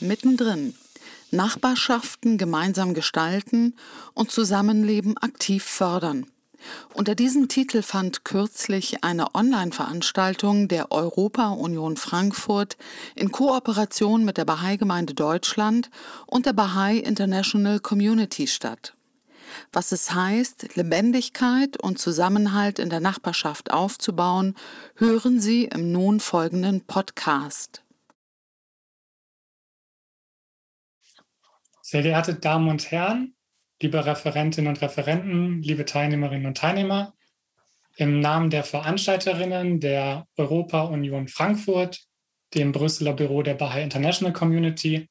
Mittendrin. Nachbarschaften gemeinsam gestalten und Zusammenleben aktiv fördern. Unter diesem Titel fand kürzlich eine Online-Veranstaltung der Europa-Union Frankfurt in Kooperation mit der Bahai-Gemeinde Deutschland und der Bahai International Community statt. Was es heißt, Lebendigkeit und Zusammenhalt in der Nachbarschaft aufzubauen, hören Sie im nun folgenden Podcast. Sehr geehrte Damen und Herren, liebe Referentinnen und Referenten, liebe Teilnehmerinnen und Teilnehmer, im Namen der Veranstalterinnen der Europa-Union Frankfurt, dem Brüsseler Büro der Bahai International Community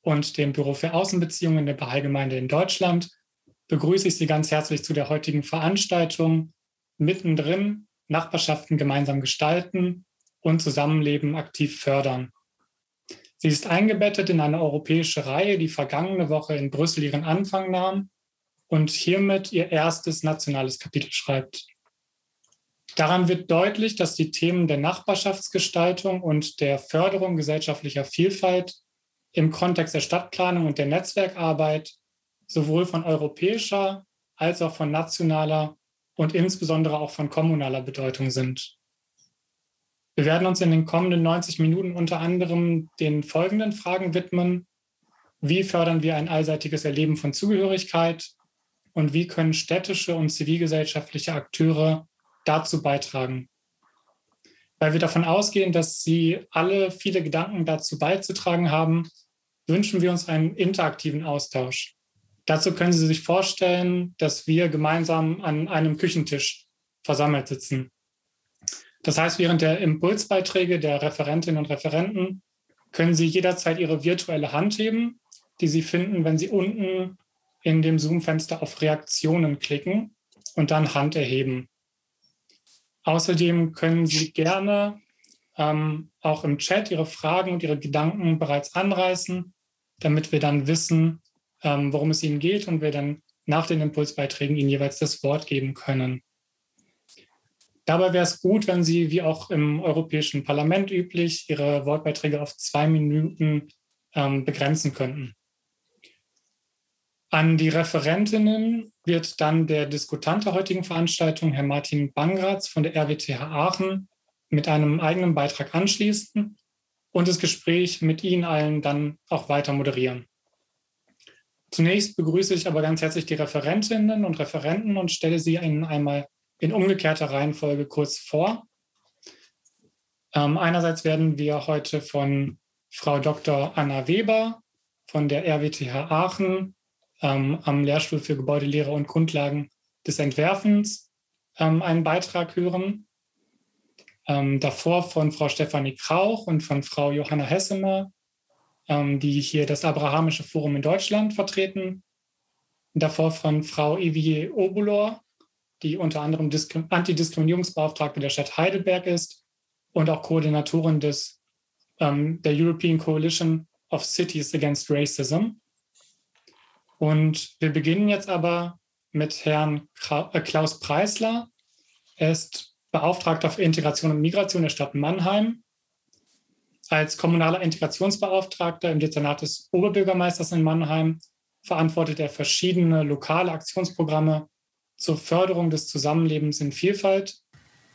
und dem Büro für Außenbeziehungen der Bahai-Gemeinde in Deutschland begrüße ich Sie ganz herzlich zu der heutigen Veranstaltung Mittendrin Nachbarschaften gemeinsam gestalten und Zusammenleben aktiv fördern. Sie ist eingebettet in eine europäische Reihe, die vergangene Woche in Brüssel ihren Anfang nahm und hiermit ihr erstes nationales Kapitel schreibt. Daran wird deutlich, dass die Themen der Nachbarschaftsgestaltung und der Förderung gesellschaftlicher Vielfalt im Kontext der Stadtplanung und der Netzwerkarbeit sowohl von europäischer als auch von nationaler und insbesondere auch von kommunaler Bedeutung sind. Wir werden uns in den kommenden 90 Minuten unter anderem den folgenden Fragen widmen. Wie fördern wir ein allseitiges Erleben von Zugehörigkeit? Und wie können städtische und zivilgesellschaftliche Akteure dazu beitragen? Weil wir davon ausgehen, dass Sie alle viele Gedanken dazu beizutragen haben, wünschen wir uns einen interaktiven Austausch. Dazu können Sie sich vorstellen, dass wir gemeinsam an einem Küchentisch versammelt sitzen. Das heißt, während der Impulsbeiträge der Referentinnen und Referenten können Sie jederzeit Ihre virtuelle Hand heben, die Sie finden, wenn Sie unten in dem Zoom-Fenster auf Reaktionen klicken und dann Hand erheben. Außerdem können Sie gerne ähm, auch im Chat Ihre Fragen und Ihre Gedanken bereits anreißen, damit wir dann wissen, ähm, worum es Ihnen geht und wir dann nach den Impulsbeiträgen Ihnen jeweils das Wort geben können. Dabei wäre es gut, wenn Sie, wie auch im Europäischen Parlament üblich, Ihre Wortbeiträge auf zwei Minuten ähm, begrenzen könnten. An die Referentinnen wird dann der Diskutant der heutigen Veranstaltung, Herr Martin Bangratz von der RWTH Aachen, mit einem eigenen Beitrag anschließen und das Gespräch mit Ihnen allen dann auch weiter moderieren. Zunächst begrüße ich aber ganz herzlich die Referentinnen und Referenten und stelle sie Ihnen einmal in umgekehrter Reihenfolge kurz vor. Ähm, einerseits werden wir heute von Frau Dr. Anna Weber von der RWTH Aachen ähm, am Lehrstuhl für Gebäudelehre und Grundlagen des Entwerfens ähm, einen Beitrag hören. Ähm, davor von Frau Stefanie Krauch und von Frau Johanna Hessemer, die hier das Abrahamische Forum in Deutschland vertreten. davor von Frau Evier Obulor die unter anderem Antidiskriminierungsbeauftragte der Stadt Heidelberg ist und auch Koordinatorin des, ähm, der European Coalition of Cities Against Racism. Und wir beginnen jetzt aber mit Herrn äh, Klaus Preisler. Er ist Beauftragter für Integration und Migration der Stadt Mannheim. Als kommunaler Integrationsbeauftragter im Dezernat des Oberbürgermeisters in Mannheim verantwortet er verschiedene lokale Aktionsprogramme zur Förderung des Zusammenlebens in Vielfalt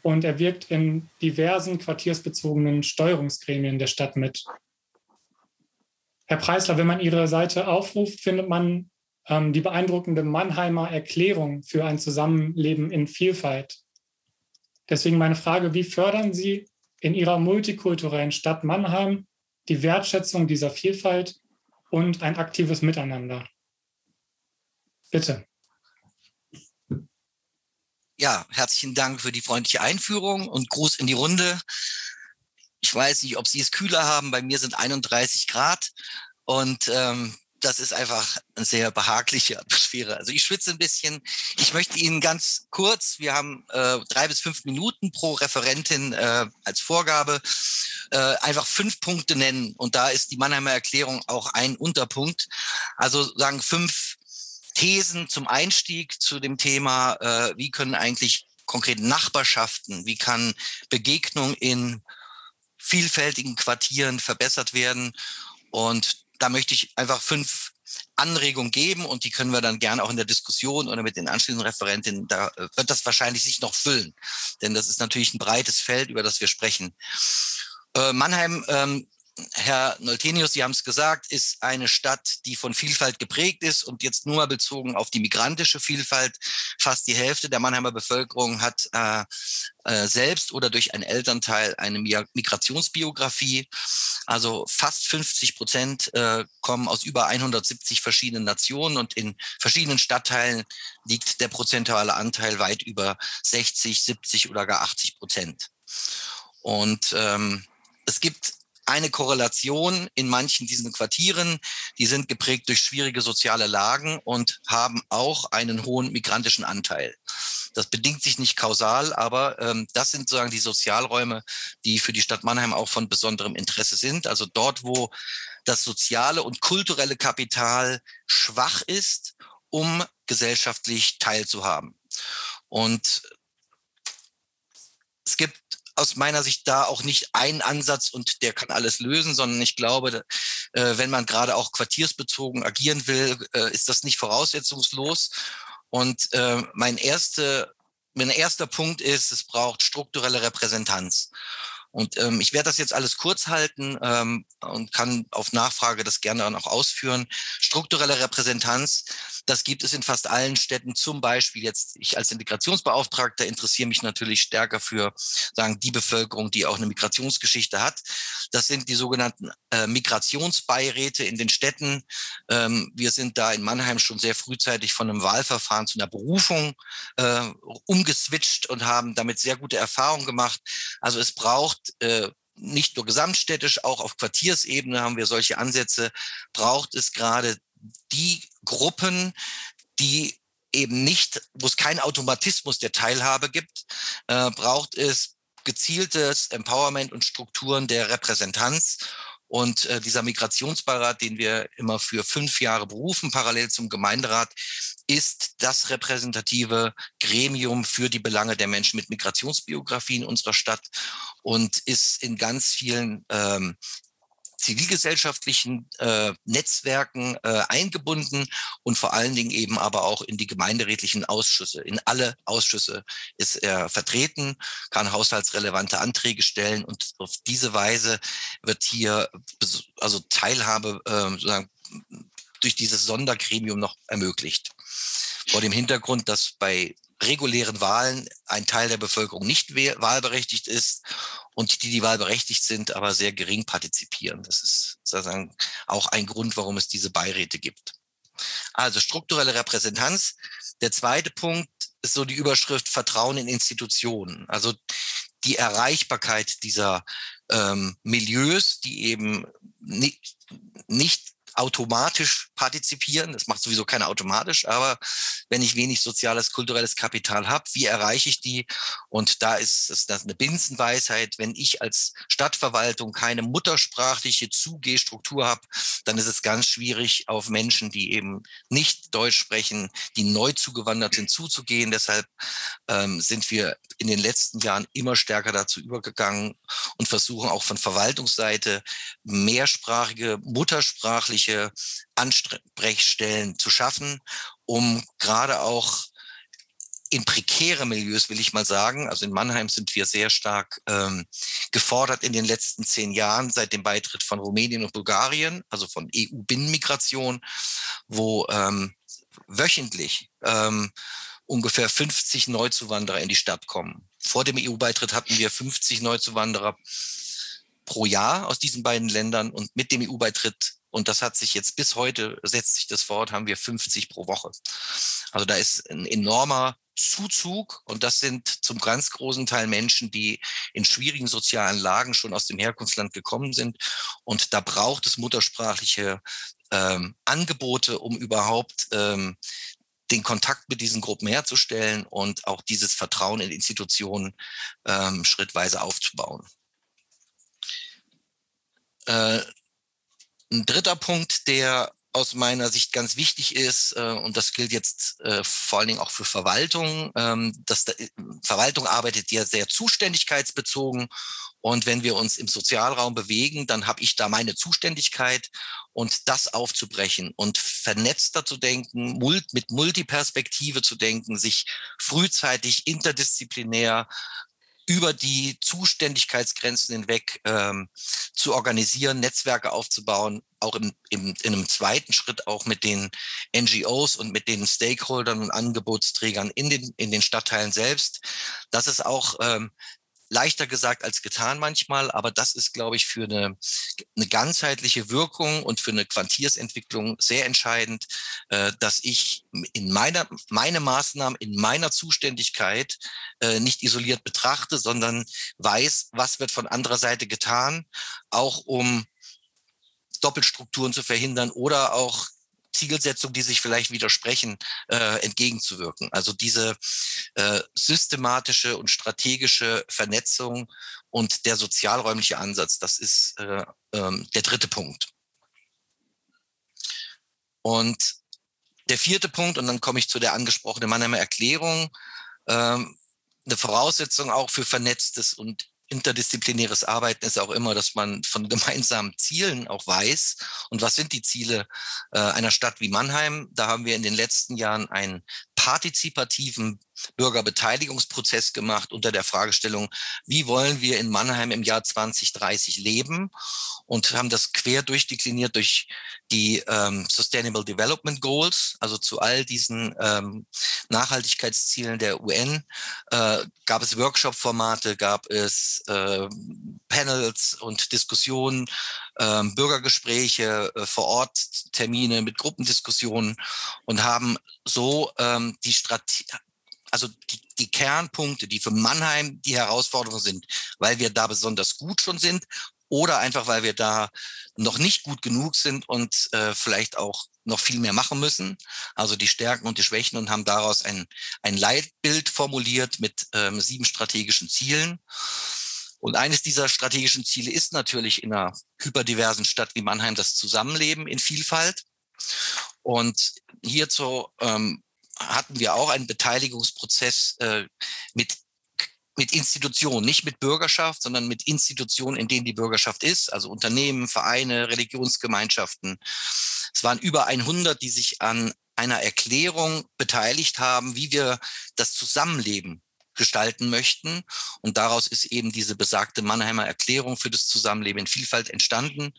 und er wirkt in diversen quartiersbezogenen Steuerungsgremien der Stadt mit. Herr Preisler, wenn man Ihre Seite aufruft, findet man ähm, die beeindruckende Mannheimer Erklärung für ein Zusammenleben in Vielfalt. Deswegen meine Frage, wie fördern Sie in Ihrer multikulturellen Stadt Mannheim die Wertschätzung dieser Vielfalt und ein aktives Miteinander? Bitte. ja, herzlichen Dank für die freundliche Einführung und Gruß in die Runde. Ich weiß nicht, ob Sie es kühler haben. Bei mir sind 31 Grad und ähm, das ist einfach eine sehr behagliche Atmosphäre. Also ich schwitze ein bisschen. Ich möchte Ihnen ganz kurz, wir haben äh, drei bis fünf Minuten pro Referentin äh, als Vorgabe, äh, einfach fünf Punkte nennen. Und da ist die Mannheimer Erklärung auch ein Unterpunkt. Also sagen fünf Thesen zum Einstieg zu dem Thema, äh, wie können eigentlich konkret Nachbarschaften, wie kann Begegnung in vielfältigen Quartieren verbessert werden. Und da möchte ich einfach fünf Anregungen geben und die können wir dann gerne auch in der Diskussion oder mit den anschließenden Referentinnen, da äh, wird das wahrscheinlich sich noch füllen. Denn das ist natürlich ein breites Feld, über das wir sprechen. Äh, Mannheim ähm, Herr Noltenius, Sie haben es gesagt, ist eine Stadt, die von Vielfalt geprägt ist und jetzt nur mal bezogen auf die migrantische Vielfalt. Fast die Hälfte der Mannheimer Bevölkerung hat äh, äh, selbst oder durch einen Elternteil eine Migrationsbiografie. Also fast 50 Prozent äh, kommen aus über 170 verschiedenen Nationen und in verschiedenen Stadtteilen liegt der prozentuale Anteil weit über 60, 70 oder gar 80 Prozent. Und ähm, es gibt eine Korrelation in manchen diesen Quartieren. Die sind geprägt durch schwierige soziale Lagen und haben auch einen hohen migrantischen Anteil. Das bedingt sich nicht kausal, aber ähm, das sind sozusagen die Sozialräume, die für die Stadt Mannheim auch von besonderem Interesse sind. Also dort, wo das soziale und kulturelle Kapital schwach ist, um gesellschaftlich teilzuhaben. Und aus meiner Sicht da auch nicht ein Ansatz und der kann alles lösen, sondern ich glaube, äh, wenn man gerade auch quartiersbezogen agieren will, äh, ist das nicht voraussetzungslos. Und äh, mein, erste, mein erster Punkt ist, es braucht strukturelle Repräsentanz. Und ähm, ich werde das jetzt alles kurz halten ähm, und kann auf Nachfrage das gerne dann auch ausführen. Strukturelle Repräsentanz, das gibt es in fast allen Städten. Zum Beispiel jetzt, ich als Integrationsbeauftragter interessiere mich natürlich stärker für sagen die Bevölkerung, die auch eine Migrationsgeschichte hat. Das sind die sogenannten äh, Migrationsbeiräte in den Städten. Ähm, wir sind da in Mannheim schon sehr frühzeitig von einem Wahlverfahren zu einer Berufung äh, umgeswitcht und haben damit sehr gute Erfahrungen gemacht. Also es braucht äh, nicht nur gesamtstädtisch, auch auf Quartiersebene haben wir solche Ansätze, braucht es gerade die Gruppen, die eben nicht, wo es keinen Automatismus der Teilhabe gibt, äh, braucht es gezieltes Empowerment und Strukturen der Repräsentanz. Und äh, dieser Migrationsbeirat, den wir immer für fünf Jahre berufen, parallel zum Gemeinderat, ist das repräsentative Gremium für die Belange der Menschen mit Migrationsbiografien in unserer Stadt und ist in ganz vielen ähm, zivilgesellschaftlichen äh, Netzwerken äh, eingebunden und vor allen Dingen eben aber auch in die gemeinderätlichen Ausschüsse. In alle Ausschüsse ist er vertreten, kann haushaltsrelevante Anträge stellen und auf diese Weise wird hier also Teilhabe äh, sozusagen durch dieses Sondergremium noch ermöglicht. Vor dem Hintergrund, dass bei regulären Wahlen ein Teil der Bevölkerung nicht wahlberechtigt ist und die, die wahlberechtigt sind, aber sehr gering partizipieren. Das ist sozusagen auch ein Grund, warum es diese Beiräte gibt. Also strukturelle Repräsentanz. Der zweite Punkt ist so die Überschrift Vertrauen in Institutionen. Also die Erreichbarkeit dieser ähm, Milieus, die eben nicht, nicht automatisch partizipieren. Das macht sowieso keiner automatisch, aber wenn ich wenig soziales, kulturelles Kapital habe, wie erreiche ich die? Und da ist es eine Binsenweisheit. Wenn ich als Stadtverwaltung keine muttersprachliche Zugehstruktur habe, dann ist es ganz schwierig, auf Menschen, die eben nicht Deutsch sprechen, die neu zugewandert sind, zuzugehen. Deshalb ähm, sind wir in den letzten Jahren immer stärker dazu übergegangen und versuchen auch von Verwaltungsseite mehrsprachige, muttersprachliche solche Ansprechstellen zu schaffen, um gerade auch in prekäre Milieus, will ich mal sagen. Also in Mannheim sind wir sehr stark ähm, gefordert in den letzten zehn Jahren seit dem Beitritt von Rumänien und Bulgarien, also von EU-Binnenmigration, wo ähm, wöchentlich ähm, ungefähr 50 Neuzuwanderer in die Stadt kommen. Vor dem EU-Beitritt hatten wir 50 Neuzuwanderer pro Jahr aus diesen beiden Ländern und mit dem EU-Beitritt und das hat sich jetzt bis heute, setzt sich das fort, haben wir 50 pro Woche. Also da ist ein enormer Zuzug und das sind zum ganz großen Teil Menschen, die in schwierigen sozialen Lagen schon aus dem Herkunftsland gekommen sind. Und da braucht es muttersprachliche ähm, Angebote, um überhaupt ähm, den Kontakt mit diesen Gruppen herzustellen und auch dieses Vertrauen in Institutionen ähm, schrittweise aufzubauen. Äh, ein dritter Punkt, der aus meiner Sicht ganz wichtig ist, äh, und das gilt jetzt äh, vor allen Dingen auch für Verwaltung, ähm, dass da, Verwaltung arbeitet ja sehr zuständigkeitsbezogen. Und wenn wir uns im Sozialraum bewegen, dann habe ich da meine Zuständigkeit. Und das aufzubrechen und vernetzter zu denken, mit Multiperspektive zu denken, sich frühzeitig interdisziplinär über die Zuständigkeitsgrenzen hinweg ähm, zu organisieren, Netzwerke aufzubauen, auch im, im, in einem zweiten Schritt auch mit den NGOs und mit den Stakeholdern und Angebotsträgern in den, in den Stadtteilen selbst. Das ist auch ähm, leichter gesagt als getan manchmal, aber das ist, glaube ich, für eine, eine ganzheitliche Wirkung und für eine Quantiersentwicklung sehr entscheidend, äh, dass ich in meiner, meine Maßnahmen in meiner Zuständigkeit äh, nicht isoliert betrachte, sondern weiß, was wird von anderer Seite getan, auch um Doppelstrukturen zu verhindern oder auch Zielsetzungen, die sich vielleicht widersprechen, äh, entgegenzuwirken. Also diese äh, systematische und strategische Vernetzung und der sozialräumliche Ansatz, das ist äh, ähm, der dritte Punkt. Und der vierte Punkt, und dann komme ich zu der angesprochenen Mannheimer Erklärung, ähm, eine Voraussetzung auch für vernetztes und interdisziplinäres Arbeiten ist auch immer, dass man von gemeinsamen Zielen auch weiß. Und was sind die Ziele äh, einer Stadt wie Mannheim? Da haben wir in den letzten Jahren einen partizipativen Bürgerbeteiligungsprozess gemacht unter der Fragestellung, wie wollen wir in Mannheim im Jahr 2030 leben? Und haben das quer durchdekliniert durch die ähm, Sustainable Development Goals, also zu all diesen ähm, Nachhaltigkeitszielen der UN, äh, gab es Workshop-Formate, gab es äh, Panels und Diskussionen, äh, Bürgergespräche, vor Ort Termine mit Gruppendiskussionen und haben so ähm, die Strategie, also die, die Kernpunkte, die für Mannheim die Herausforderungen sind, weil wir da besonders gut schon sind oder einfach weil wir da noch nicht gut genug sind und äh, vielleicht auch noch viel mehr machen müssen. Also die Stärken und die Schwächen und haben daraus ein, ein Leitbild formuliert mit ähm, sieben strategischen Zielen. Und eines dieser strategischen Ziele ist natürlich in einer hyperdiversen Stadt wie Mannheim das Zusammenleben in Vielfalt. Und hierzu ähm, hatten wir auch einen Beteiligungsprozess äh, mit mit Institutionen, nicht mit Bürgerschaft, sondern mit Institutionen, in denen die Bürgerschaft ist, also Unternehmen, Vereine, Religionsgemeinschaften. Es waren über 100, die sich an einer Erklärung beteiligt haben, wie wir das Zusammenleben gestalten möchten. Und daraus ist eben diese besagte Mannheimer Erklärung für das Zusammenleben in Vielfalt entstanden.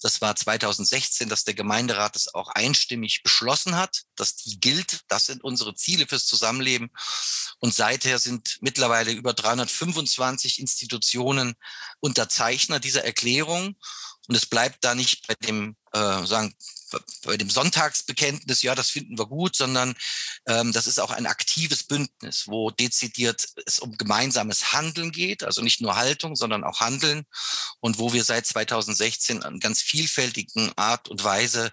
Das war 2016, dass der Gemeinderat es auch einstimmig beschlossen hat, dass die gilt. Das sind unsere Ziele fürs Zusammenleben. Und seither sind mittlerweile über 325 Institutionen Unterzeichner dieser Erklärung. Und es bleibt da nicht bei dem, äh, sagen, bei dem Sonntagsbekenntnis, ja, das finden wir gut, sondern ähm, das ist auch ein aktives Bündnis, wo dezidiert es um gemeinsames Handeln geht, also nicht nur Haltung, sondern auch Handeln und wo wir seit 2016 an ganz vielfältigen Art und Weise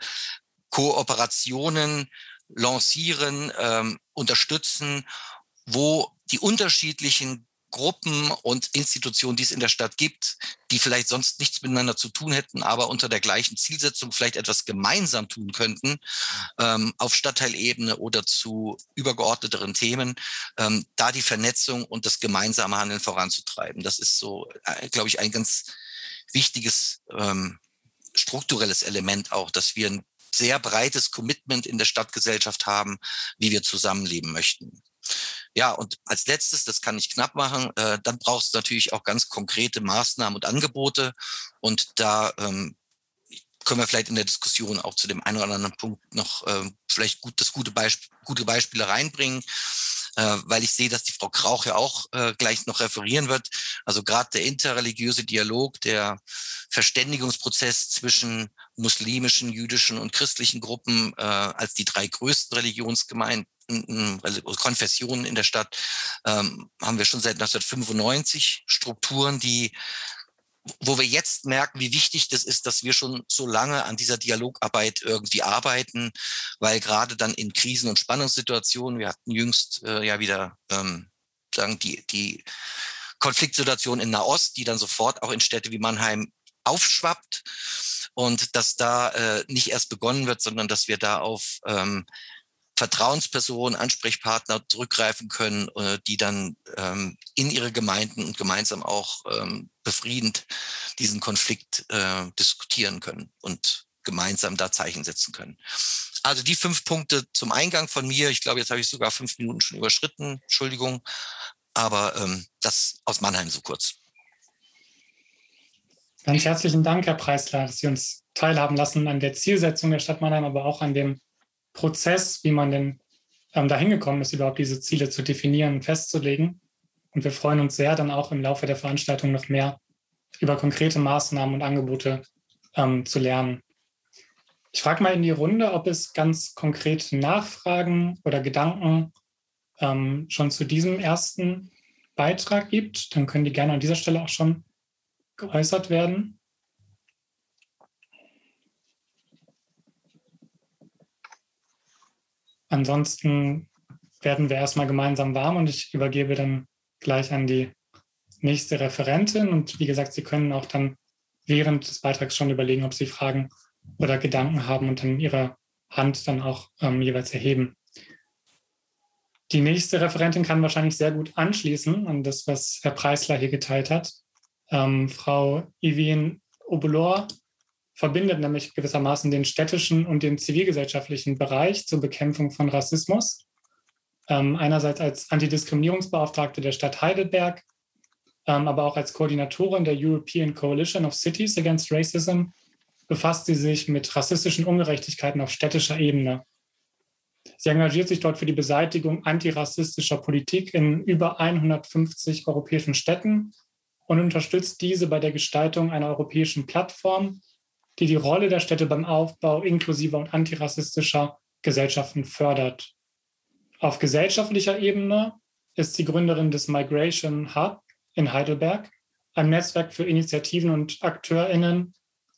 Kooperationen lancieren, ähm, unterstützen, wo die unterschiedlichen Gruppen und Institutionen, die es in der Stadt gibt, die vielleicht sonst nichts miteinander zu tun hätten, aber unter der gleichen Zielsetzung vielleicht etwas gemeinsam tun könnten, ähm, auf Stadtteilebene oder zu übergeordneteren Themen, ähm, da die Vernetzung und das gemeinsame Handeln voranzutreiben. Das ist so, äh, glaube ich, ein ganz wichtiges ähm, strukturelles Element auch, dass wir ein sehr breites Commitment in der Stadtgesellschaft haben, wie wir zusammenleben möchten. Ja, und als letztes, das kann ich knapp machen, äh, dann brauchst du natürlich auch ganz konkrete Maßnahmen und Angebote. Und da ähm, können wir vielleicht in der Diskussion auch zu dem einen oder anderen Punkt noch äh, vielleicht gut das gute, Beisp gute Beispiele reinbringen, äh, weil ich sehe, dass die Frau Krauch ja auch äh, gleich noch referieren wird. Also gerade der interreligiöse Dialog, der Verständigungsprozess zwischen muslimischen, jüdischen und christlichen Gruppen äh, als die drei größten Religionsgemeinden Konfessionen in der Stadt ähm, haben wir schon seit 1995 Strukturen, die wo wir jetzt merken, wie wichtig das ist, dass wir schon so lange an dieser Dialogarbeit irgendwie arbeiten, weil gerade dann in Krisen- und Spannungssituationen, wir hatten jüngst äh, ja wieder ähm, sagen die die Konfliktsituation in Nahost, die dann sofort auch in Städte wie Mannheim aufschwappt und dass da äh, nicht erst begonnen wird, sondern dass wir da auf ähm, Vertrauenspersonen, Ansprechpartner zurückgreifen können, äh, die dann ähm, in ihre Gemeinden und gemeinsam auch ähm, befriedend diesen Konflikt äh, diskutieren können und gemeinsam da Zeichen setzen können. Also die fünf Punkte zum Eingang von mir. Ich glaube, jetzt habe ich sogar fünf Minuten schon überschritten. Entschuldigung. Aber ähm, das aus Mannheim so kurz. Ganz herzlichen Dank, Herr Preisler, dass Sie uns teilhaben lassen an der Zielsetzung der Stadt Mannheim, aber auch an dem Prozess, wie man denn ähm, dahin gekommen ist, überhaupt diese Ziele zu definieren und festzulegen. Und wir freuen uns sehr, dann auch im Laufe der Veranstaltung noch mehr über konkrete Maßnahmen und Angebote ähm, zu lernen. Ich frage mal in die Runde, ob es ganz konkrete Nachfragen oder Gedanken ähm, schon zu diesem ersten Beitrag gibt. Dann können die gerne an dieser Stelle auch schon geäußert werden. Ansonsten werden wir erstmal gemeinsam warm und ich übergebe dann gleich an die nächste Referentin. Und wie gesagt, Sie können auch dann während des Beitrags schon überlegen, ob Sie Fragen oder Gedanken haben und dann Ihre Hand dann auch ähm, jeweils erheben. Die nächste Referentin kann wahrscheinlich sehr gut anschließen an das, was Herr Preisler hier geteilt hat. Ähm, Frau Yvien Obelor verbindet nämlich gewissermaßen den städtischen und den zivilgesellschaftlichen Bereich zur Bekämpfung von Rassismus. Ähm, einerseits als Antidiskriminierungsbeauftragte der Stadt Heidelberg, ähm, aber auch als Koordinatorin der European Coalition of Cities Against Racism befasst sie sich mit rassistischen Ungerechtigkeiten auf städtischer Ebene. Sie engagiert sich dort für die Beseitigung antirassistischer Politik in über 150 europäischen Städten und unterstützt diese bei der Gestaltung einer europäischen Plattform die die Rolle der Städte beim Aufbau inklusiver und antirassistischer Gesellschaften fördert. Auf gesellschaftlicher Ebene ist sie Gründerin des Migration Hub in Heidelberg, einem Netzwerk für Initiativen und AkteurInnen,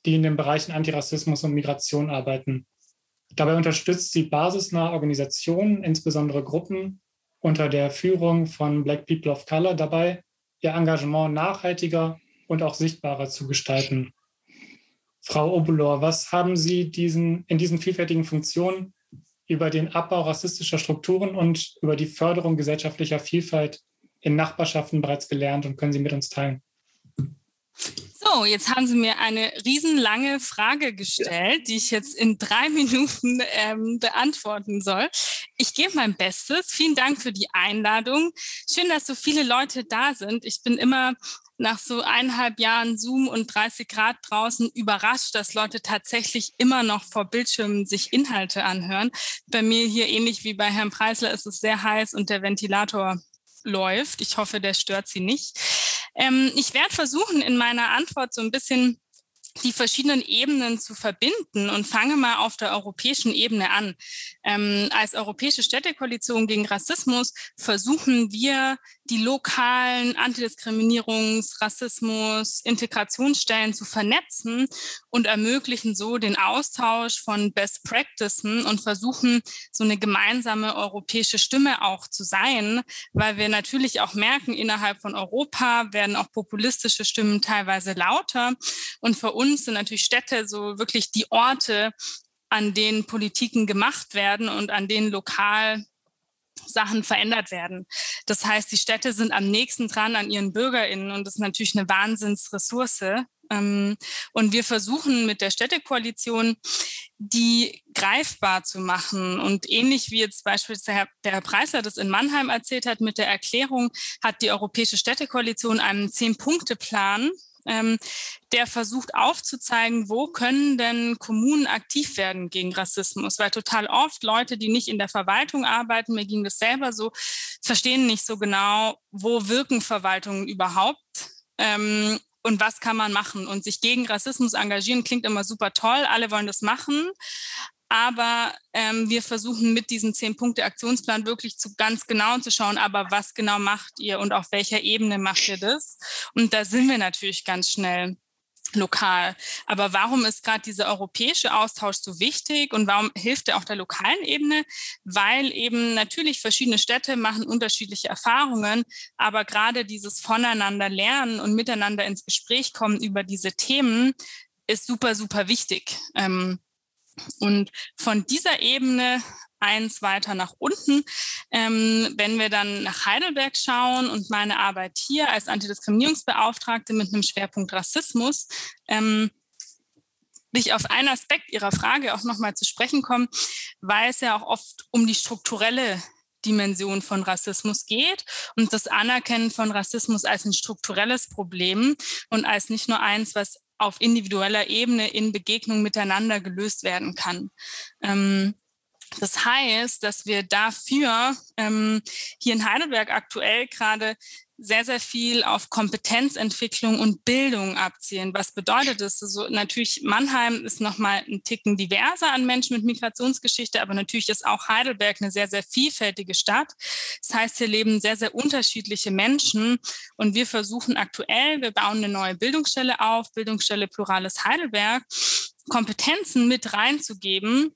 die in den Bereichen Antirassismus und Migration arbeiten. Dabei unterstützt sie basisnahe Organisationen, insbesondere Gruppen, unter der Führung von Black People of Color dabei, ihr Engagement nachhaltiger und auch sichtbarer zu gestalten. Frau Obulor, was haben Sie diesen, in diesen vielfältigen Funktionen über den Abbau rassistischer Strukturen und über die Förderung gesellschaftlicher Vielfalt in Nachbarschaften bereits gelernt und können Sie mit uns teilen? So, jetzt haben Sie mir eine riesenlange Frage gestellt, die ich jetzt in drei Minuten ähm, beantworten soll. Ich gebe mein Bestes. Vielen Dank für die Einladung. Schön, dass so viele Leute da sind. Ich bin immer nach so eineinhalb Jahren Zoom und 30 Grad draußen überrascht, dass Leute tatsächlich immer noch vor Bildschirmen sich Inhalte anhören. Bei mir hier ähnlich wie bei Herrn Preisler ist es sehr heiß und der Ventilator läuft. Ich hoffe, der stört Sie nicht. Ähm, ich werde versuchen, in meiner Antwort so ein bisschen die verschiedenen Ebenen zu verbinden und fange mal auf der europäischen Ebene an. Ähm, als Europäische Städtekoalition gegen Rassismus versuchen wir, die lokalen Antidiskriminierungs-, Rassismus-, Integrationsstellen zu vernetzen und ermöglichen so den Austausch von Best Practices und versuchen, so eine gemeinsame europäische Stimme auch zu sein, weil wir natürlich auch merken, innerhalb von Europa werden auch populistische Stimmen teilweise lauter. Und für uns sind natürlich Städte so wirklich die Orte, an denen Politiken gemacht werden und an denen lokal Sachen verändert werden. Das heißt, die Städte sind am nächsten dran an ihren BürgerInnen und das ist natürlich eine Wahnsinnsressource. Ähm, und wir versuchen mit der Städtekoalition, die greifbar zu machen. Und ähnlich wie jetzt beispielsweise der Herr Preisler das in Mannheim erzählt hat mit der Erklärung, hat die Europäische Städtekoalition einen Zehn-Punkte-Plan ähm, der versucht aufzuzeigen, wo können denn Kommunen aktiv werden gegen Rassismus, weil total oft Leute, die nicht in der Verwaltung arbeiten, mir ging das selber so, verstehen nicht so genau, wo wirken Verwaltungen überhaupt. Ähm, und was kann man machen? Und sich gegen Rassismus engagieren klingt immer super toll. Alle wollen das machen. Aber ähm, wir versuchen mit diesem Zehn-Punkte-Aktionsplan wirklich zu ganz genau zu schauen, aber was genau macht ihr und auf welcher Ebene macht ihr das? Und da sind wir natürlich ganz schnell lokal. Aber warum ist gerade dieser europäische Austausch so wichtig und warum hilft er auch der lokalen Ebene? Weil eben natürlich verschiedene Städte machen unterschiedliche Erfahrungen, aber gerade dieses Voneinander lernen und miteinander ins Gespräch kommen über diese Themen ist super, super wichtig. Ähm, Und von dieser Ebene eins weiter nach unten. Ähm, wenn wir dann nach Heidelberg schauen und meine Arbeit hier als Antidiskriminierungsbeauftragte mit einem Schwerpunkt Rassismus, ähm, ich auf einen Aspekt Ihrer Frage auch nochmal zu sprechen kommen, weil es ja auch oft um die strukturelle Dimension von Rassismus geht und das Anerkennen von Rassismus als ein strukturelles Problem und als nicht nur eins, was auf individueller Ebene in Begegnung miteinander gelöst werden kann. Ähm, das heißt, dass wir dafür ähm, hier in Heidelberg aktuell gerade sehr, sehr viel auf Kompetenzentwicklung und Bildung abzielen. Was bedeutet das? Also natürlich, Mannheim ist nochmal ein Ticken diverser an Menschen mit Migrationsgeschichte, aber natürlich ist auch Heidelberg eine sehr, sehr vielfältige Stadt. Das heißt, hier leben sehr, sehr unterschiedliche Menschen und wir versuchen aktuell, wir bauen eine neue Bildungsstelle auf, Bildungsstelle Plurales Heidelberg, Kompetenzen mit reinzugeben,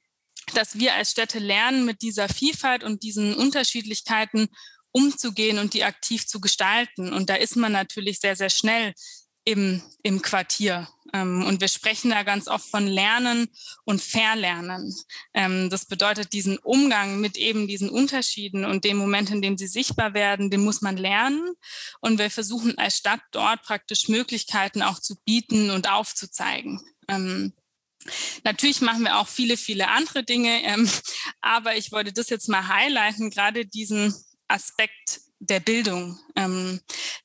dass wir als Städte lernen, mit dieser Vielfalt und diesen Unterschiedlichkeiten umzugehen und die aktiv zu gestalten. Und da ist man natürlich sehr, sehr schnell im, im Quartier. Ähm, und wir sprechen da ganz oft von Lernen und Verlernen. Ähm, das bedeutet, diesen Umgang mit eben diesen Unterschieden und dem Moment, in dem sie sichtbar werden, den muss man lernen. Und wir versuchen als Stadt dort praktisch Möglichkeiten auch zu bieten und aufzuzeigen. Ähm, Natürlich machen wir auch viele, viele andere Dinge, aber ich wollte das jetzt mal highlighten, gerade diesen Aspekt der Bildung, ähm,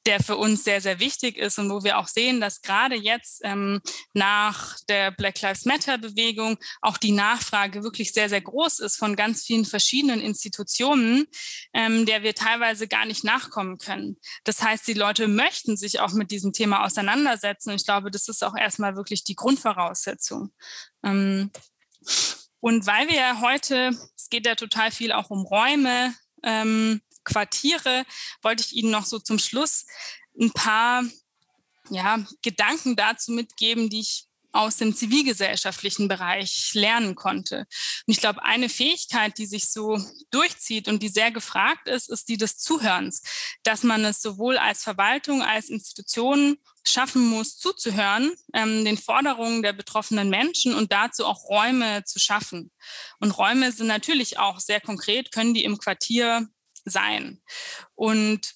der für uns sehr, sehr wichtig ist und wo wir auch sehen, dass gerade jetzt ähm, nach der Black Lives Matter-Bewegung auch die Nachfrage wirklich sehr, sehr groß ist von ganz vielen verschiedenen Institutionen, ähm, der wir teilweise gar nicht nachkommen können. Das heißt, die Leute möchten sich auch mit diesem Thema auseinandersetzen ich glaube, das ist auch erstmal wirklich die Grundvoraussetzung. Ähm, und weil wir ja heute, es geht ja total viel auch um Räume, ähm, Quartiere, wollte ich Ihnen noch so zum Schluss ein paar ja, Gedanken dazu mitgeben, die ich aus dem zivilgesellschaftlichen Bereich lernen konnte. Und ich glaube, eine Fähigkeit, die sich so durchzieht und die sehr gefragt ist, ist die des Zuhörens, dass man es sowohl als Verwaltung als Institution schaffen muss, zuzuhören, ähm, den Forderungen der betroffenen Menschen und dazu auch Räume zu schaffen. Und Räume sind natürlich auch sehr konkret, können die im Quartier sein. Und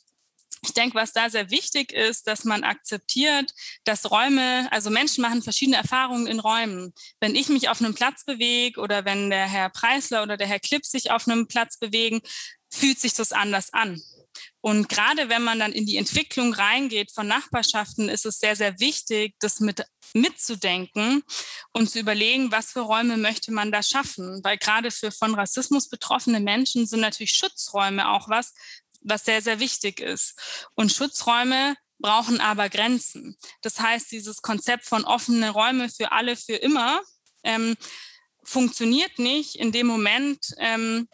ich denke, was da sehr wichtig ist, dass man akzeptiert, dass Räume, also Menschen machen verschiedene Erfahrungen in Räumen. Wenn ich mich auf einem Platz bewege oder wenn der Herr Preisler oder der Herr Klipp sich auf einem Platz bewegen, fühlt sich das anders an. Und gerade wenn man dann in die Entwicklung reingeht von Nachbarschaften, ist es sehr, sehr wichtig, das mit mitzudenken und zu überlegen, was für Räume möchte man da schaffen. Weil gerade für von Rassismus betroffene Menschen sind natürlich Schutzräume auch was, was sehr, sehr wichtig ist. Und Schutzräume brauchen aber Grenzen. Das heißt, dieses Konzept von offene Räume für alle, für immer, ähm, funktioniert nicht in dem Moment, ähm,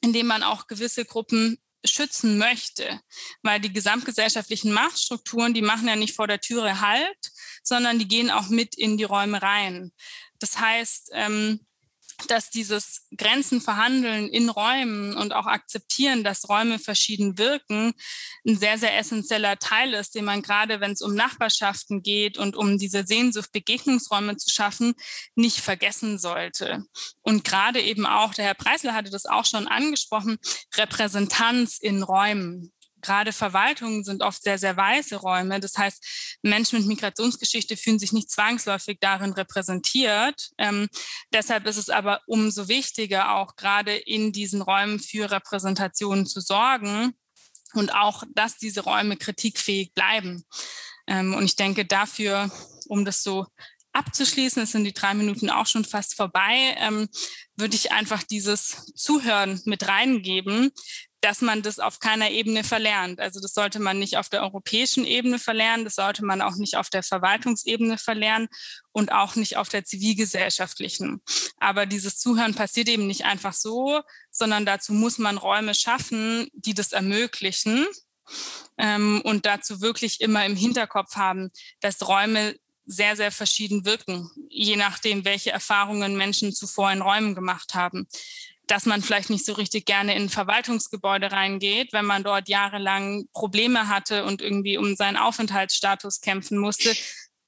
in dem man auch gewisse Gruppen schützen möchte, weil die gesamtgesellschaftlichen Machtstrukturen, die machen ja nicht vor der Türe Halt, sondern die gehen auch mit in die Räume rein. Das heißt, ähm, dass dieses Grenzen verhandeln in Räumen und auch akzeptieren, dass Räume verschieden wirken, ein sehr, sehr essentieller Teil ist, den man gerade, wenn es um Nachbarschaften geht und um diese Sehnsucht, Begegnungsräume zu schaffen, nicht vergessen sollte. Und gerade eben auch, der Herr Preisler hatte das auch schon angesprochen, Repräsentanz in Räumen. Gerade Verwaltungen sind oft sehr, sehr weiße Räume. Das heißt, Menschen mit Migrationsgeschichte fühlen sich nicht zwangsläufig darin repräsentiert. Ähm, deshalb ist es aber umso wichtiger, auch gerade in diesen Räumen für Repräsentationen zu sorgen und auch, dass diese Räume kritikfähig bleiben. Ähm, und ich denke, dafür, um das so abzuschließen, es sind die drei Minuten auch schon fast vorbei, ähm, würde ich einfach dieses Zuhören mit reingeben, dass man das auf keiner Ebene verlernt. Also das sollte man nicht auf der europäischen Ebene verlernen, das sollte man auch nicht auf der Verwaltungsebene verlernen und auch nicht auf der zivilgesellschaftlichen. Aber dieses Zuhören passiert eben nicht einfach so, sondern dazu muss man Räume schaffen, die das ermöglichen. Ähm, und dazu wirklich immer im Hinterkopf haben, dass Räume sehr, sehr verschieden wirken, je nachdem, welche Erfahrungen Menschen zuvor in Räumen gemacht haben dass man vielleicht nicht so richtig gerne in Verwaltungsgebäude reingeht, wenn man dort jahrelang Probleme hatte und irgendwie um seinen Aufenthaltsstatus kämpfen musste,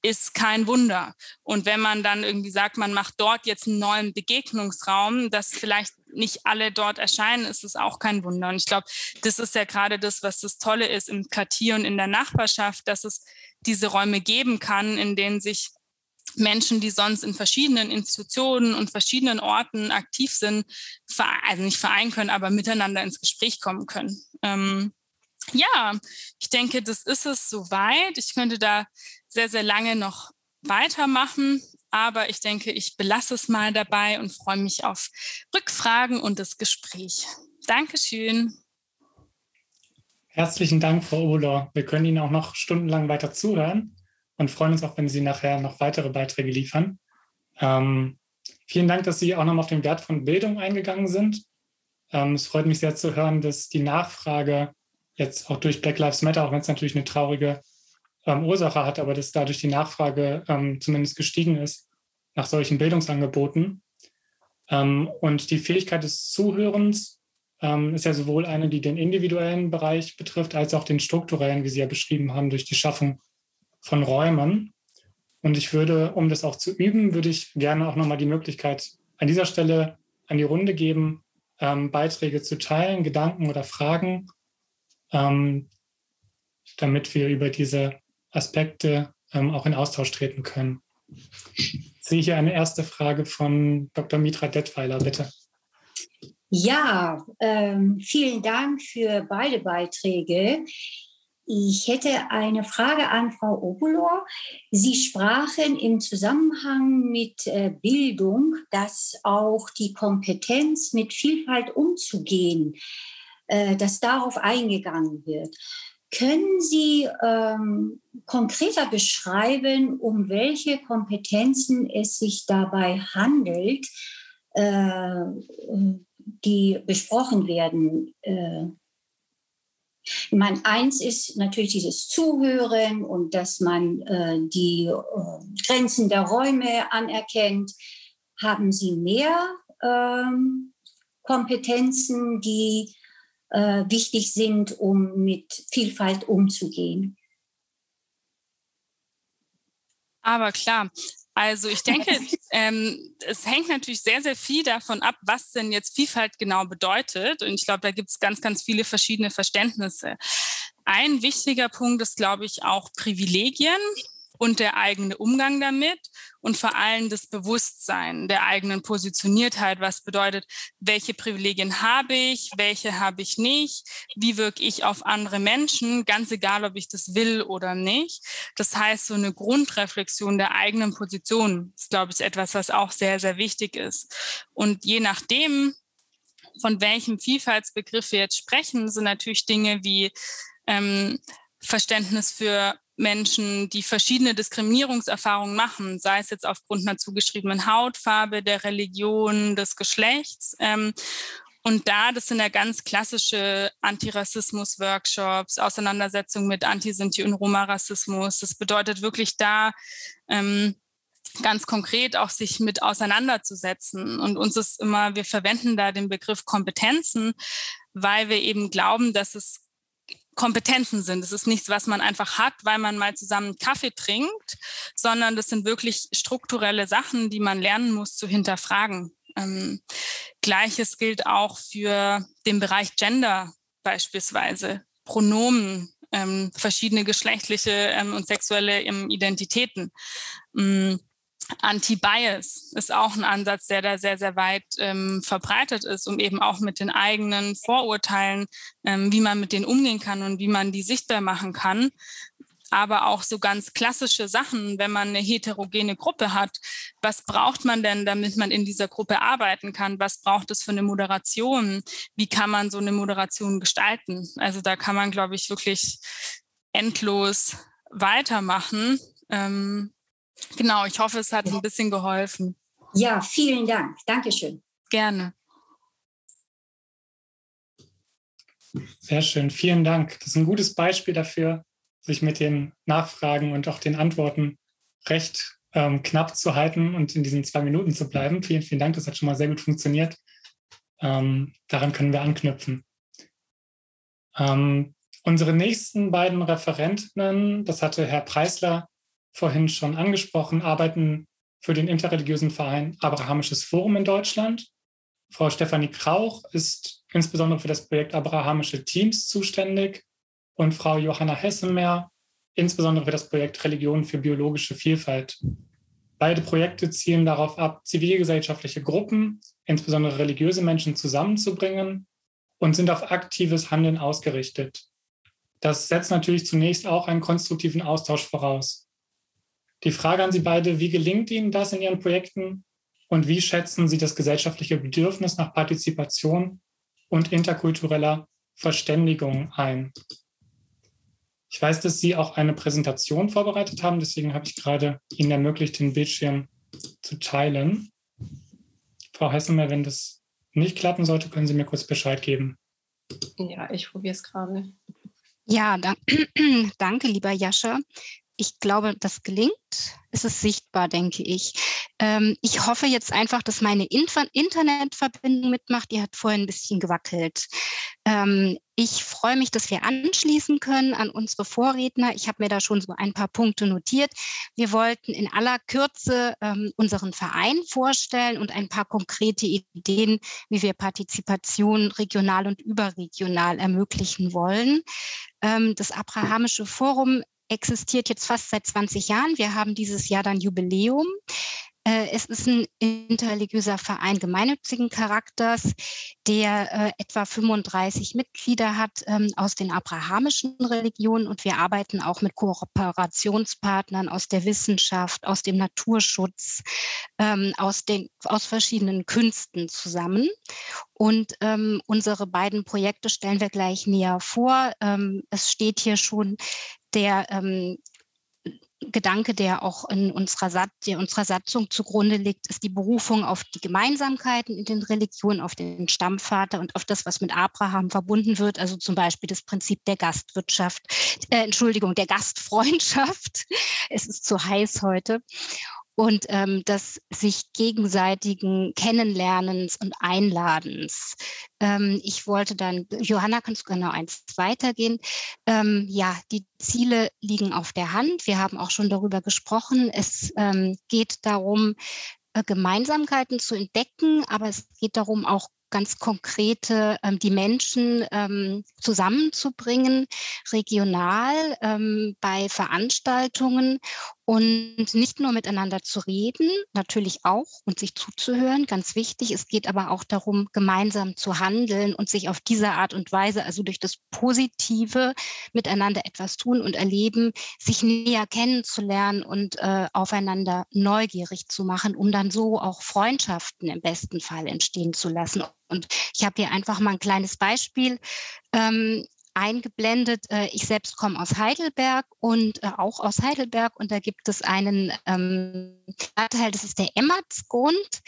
ist kein Wunder. Und wenn man dann irgendwie sagt, man macht dort jetzt einen neuen Begegnungsraum, dass vielleicht nicht alle dort erscheinen, ist es auch kein Wunder. Und ich glaube, das ist ja gerade das, was das Tolle ist im Quartier und in der Nachbarschaft, dass es diese Räume geben kann, in denen sich Menschen, die sonst in verschiedenen Institutionen und verschiedenen Orten aktiv sind, also nicht vereinen können, aber miteinander ins Gespräch kommen können. Ähm, ja, ich denke, das ist es soweit. Ich könnte da sehr, sehr lange noch weitermachen, aber ich denke, ich belasse es mal dabei und freue mich auf Rückfragen und das Gespräch. Dankeschön. Herzlichen Dank, Frau Obolor. Wir können Ihnen auch noch stundenlang weiter zuhören und freuen uns auch, wenn Sie nachher noch weitere Beiträge liefern. Ähm, vielen Dank, dass Sie auch nochmal auf den Wert von Bildung eingegangen sind. Ähm, es freut mich sehr zu hören, dass die Nachfrage jetzt auch durch Black Lives Matter, auch wenn es natürlich eine traurige ähm, Ursache hat, aber dass dadurch die Nachfrage ähm, zumindest gestiegen ist nach solchen Bildungsangeboten. Ähm, und die Fähigkeit des Zuhörens ähm, ist ja sowohl eine, die den individuellen Bereich betrifft, als auch den strukturellen, wie Sie ja beschrieben haben, durch die Schaffung von Räumen. Und ich würde, um das auch zu üben, würde ich gerne auch nochmal die Möglichkeit an dieser Stelle an die Runde geben, ähm, Beiträge zu teilen, Gedanken oder Fragen, ähm, damit wir über diese Aspekte ähm, auch in Austausch treten können. Ich sehe hier eine erste Frage von Dr. Mitra Detweiler, bitte. Ja, ähm, vielen Dank für beide Beiträge. Ich hätte eine Frage an Frau Obolor. Sie sprachen im Zusammenhang mit äh, Bildung, dass auch die Kompetenz, mit Vielfalt umzugehen, äh, dass darauf eingegangen wird. Können Sie ähm, konkreter beschreiben, um welche Kompetenzen es sich dabei handelt, äh, die besprochen werden? Äh, ich meine, eins ist natürlich dieses Zuhören und dass man äh, die äh, Grenzen der Räume anerkennt. Haben Sie mehr ähm, Kompetenzen, die äh, wichtig sind, um mit Vielfalt umzugehen? Aber klar, also ich denke, ähm, es hängt natürlich sehr, sehr viel davon ab, was denn jetzt Vielfalt genau bedeutet. Und ich glaube, da gibt es ganz, ganz viele verschiedene Verständnisse. Ein wichtiger Punkt ist, glaube ich, auch Privilegien und der eigene Umgang damit und vor allem das Bewusstsein der eigenen Positioniertheit, was bedeutet, welche Privilegien habe ich, welche habe ich nicht, wie wirke ich auf andere Menschen, ganz egal, ob ich das will oder nicht. Das heißt, so eine Grundreflexion der eigenen Position ist, glaube ich, etwas, was auch sehr, sehr wichtig ist. Und je nachdem, von welchem Vielfaltsbegriff wir jetzt sprechen, sind natürlich Dinge wie ähm, Verständnis für Menschen, die verschiedene Diskriminierungserfahrungen machen, sei es jetzt aufgrund einer zugeschriebenen Hautfarbe, der Religion, des Geschlechts. Ähm, und da, das sind ja ganz klassische Antirassismus-Workshops, Auseinandersetzungen mit Antisinti- und Roma-Rassismus. Das bedeutet wirklich da ähm, ganz konkret auch sich mit auseinanderzusetzen. Und uns ist immer, wir verwenden da den Begriff Kompetenzen, weil wir eben glauben, dass es Kompetenzen sind. Es ist nichts, was man einfach hat, weil man mal zusammen Kaffee trinkt, sondern das sind wirklich strukturelle Sachen, die man lernen muss zu hinterfragen. Ähm, Gleiches gilt auch für den Bereich Gender beispielsweise, Pronomen, ähm, verschiedene geschlechtliche ähm, und sexuelle ähm, Identitäten. Anti-Bias ist auch ein Ansatz, der da sehr, sehr weit ähm, verbreitet ist, um eben auch mit den eigenen Vorurteilen, ähm, wie man mit denen umgehen kann und wie man die sichtbar machen kann. Aber auch so ganz klassische Sachen, wenn man eine heterogene Gruppe hat. Was braucht man denn, damit man in dieser Gruppe arbeiten kann? Was braucht es für eine Moderation? Wie kann man so eine Moderation gestalten? Also da kann man, glaube ich, wirklich endlos weitermachen. Ähm, Genau, ich hoffe, es hat ein bisschen geholfen. Ja, vielen Dank. Dankeschön. Gerne. Sehr schön, vielen Dank. Das ist ein gutes Beispiel dafür, sich mit den Nachfragen und auch den Antworten recht ähm, knapp zu halten und in diesen zwei Minuten zu bleiben. Vielen, vielen Dank, das hat schon mal sehr gut funktioniert. Ähm, daran können wir anknüpfen. Ähm, unsere nächsten beiden Referentinnen, das hatte Herr Preisler vorhin schon angesprochen, arbeiten für den interreligiösen Verein Abrahamisches Forum in Deutschland. Frau Stefanie Krauch ist insbesondere für das Projekt Abrahamische Teams zuständig und Frau Johanna Hessemer insbesondere für das Projekt Religion für biologische Vielfalt. Beide Projekte zielen darauf ab, zivilgesellschaftliche Gruppen, insbesondere religiöse Menschen, zusammenzubringen und sind auf aktives Handeln ausgerichtet. Das setzt natürlich zunächst auch einen konstruktiven Austausch voraus. Die Frage an Sie beide, wie gelingt Ihnen das in Ihren Projekten und wie schätzen Sie das gesellschaftliche Bedürfnis nach Partizipation und interkultureller Verständigung ein? Ich weiß, dass Sie auch eine Präsentation vorbereitet haben, deswegen habe ich gerade Ihnen ermöglicht, den Bildschirm zu teilen. Frau Hessemer, wenn das nicht klappen sollte, können Sie mir kurz Bescheid geben. Ja, ich probiere es gerade. Ja, da, danke, lieber Jascha. Ich glaube, das gelingt. Es ist sichtbar, denke ich. Ähm, ich hoffe jetzt einfach, dass meine Inter Internetverbindung mitmacht. Die hat vorhin ein bisschen gewackelt. Ähm, ich freue mich, dass wir anschließen können an unsere Vorredner. Ich habe mir da schon so ein paar Punkte notiert. Wir wollten in aller Kürze ähm, unseren Verein vorstellen und ein paar konkrete Ideen, wie wir Partizipation regional und überregional ermöglichen wollen. Ähm, das Abrahamische Forum existiert jetzt fast seit 20 Jahren. Wir haben dieses Jahr dann Jubiläum. Äh, es ist ein interreligiöser Verein gemeinnützigen Charakters, der äh, etwa 35 Mitglieder hat ähm, aus den abrahamischen Religionen und wir arbeiten auch mit Kooperationspartnern aus der Wissenschaft, aus dem Naturschutz, ähm, aus, den, aus verschiedenen Künsten zusammen. Und ähm, unsere beiden Projekte stellen wir gleich näher vor. Ähm, es steht hier schon der ähm, Gedanke, der auch in unserer, Sat der unserer Satzung zugrunde liegt, ist die Berufung auf die Gemeinsamkeiten in den Religionen, auf den Stammvater und auf das, was mit Abraham verbunden wird, also zum Beispiel das Prinzip der Gastwirtschaft, äh, Entschuldigung, der Gastfreundschaft. Es ist zu heiß heute und ähm, des sich gegenseitigen Kennenlernens und Einladens. Ähm, ich wollte dann, Johanna, kannst du genau eins weitergehen? Ähm, ja, die Ziele liegen auf der Hand. Wir haben auch schon darüber gesprochen. Es ähm, geht darum, äh, Gemeinsamkeiten zu entdecken, aber es geht darum, auch ganz konkrete ähm, die Menschen ähm, zusammenzubringen, regional ähm, bei Veranstaltungen und nicht nur miteinander zu reden, natürlich auch und sich zuzuhören, ganz wichtig. Es geht aber auch darum, gemeinsam zu handeln und sich auf diese Art und Weise, also durch das Positive miteinander etwas tun und erleben, sich näher kennenzulernen und äh, aufeinander neugierig zu machen, um dann so auch Freundschaften im besten Fall entstehen zu lassen. Und ich habe hier einfach mal ein kleines Beispiel. Ähm, eingeblendet. Äh, ich selbst komme aus Heidelberg und äh, auch aus Heidelberg und da gibt es einen ähm, Stadtteil, das ist der Emmertsgrund.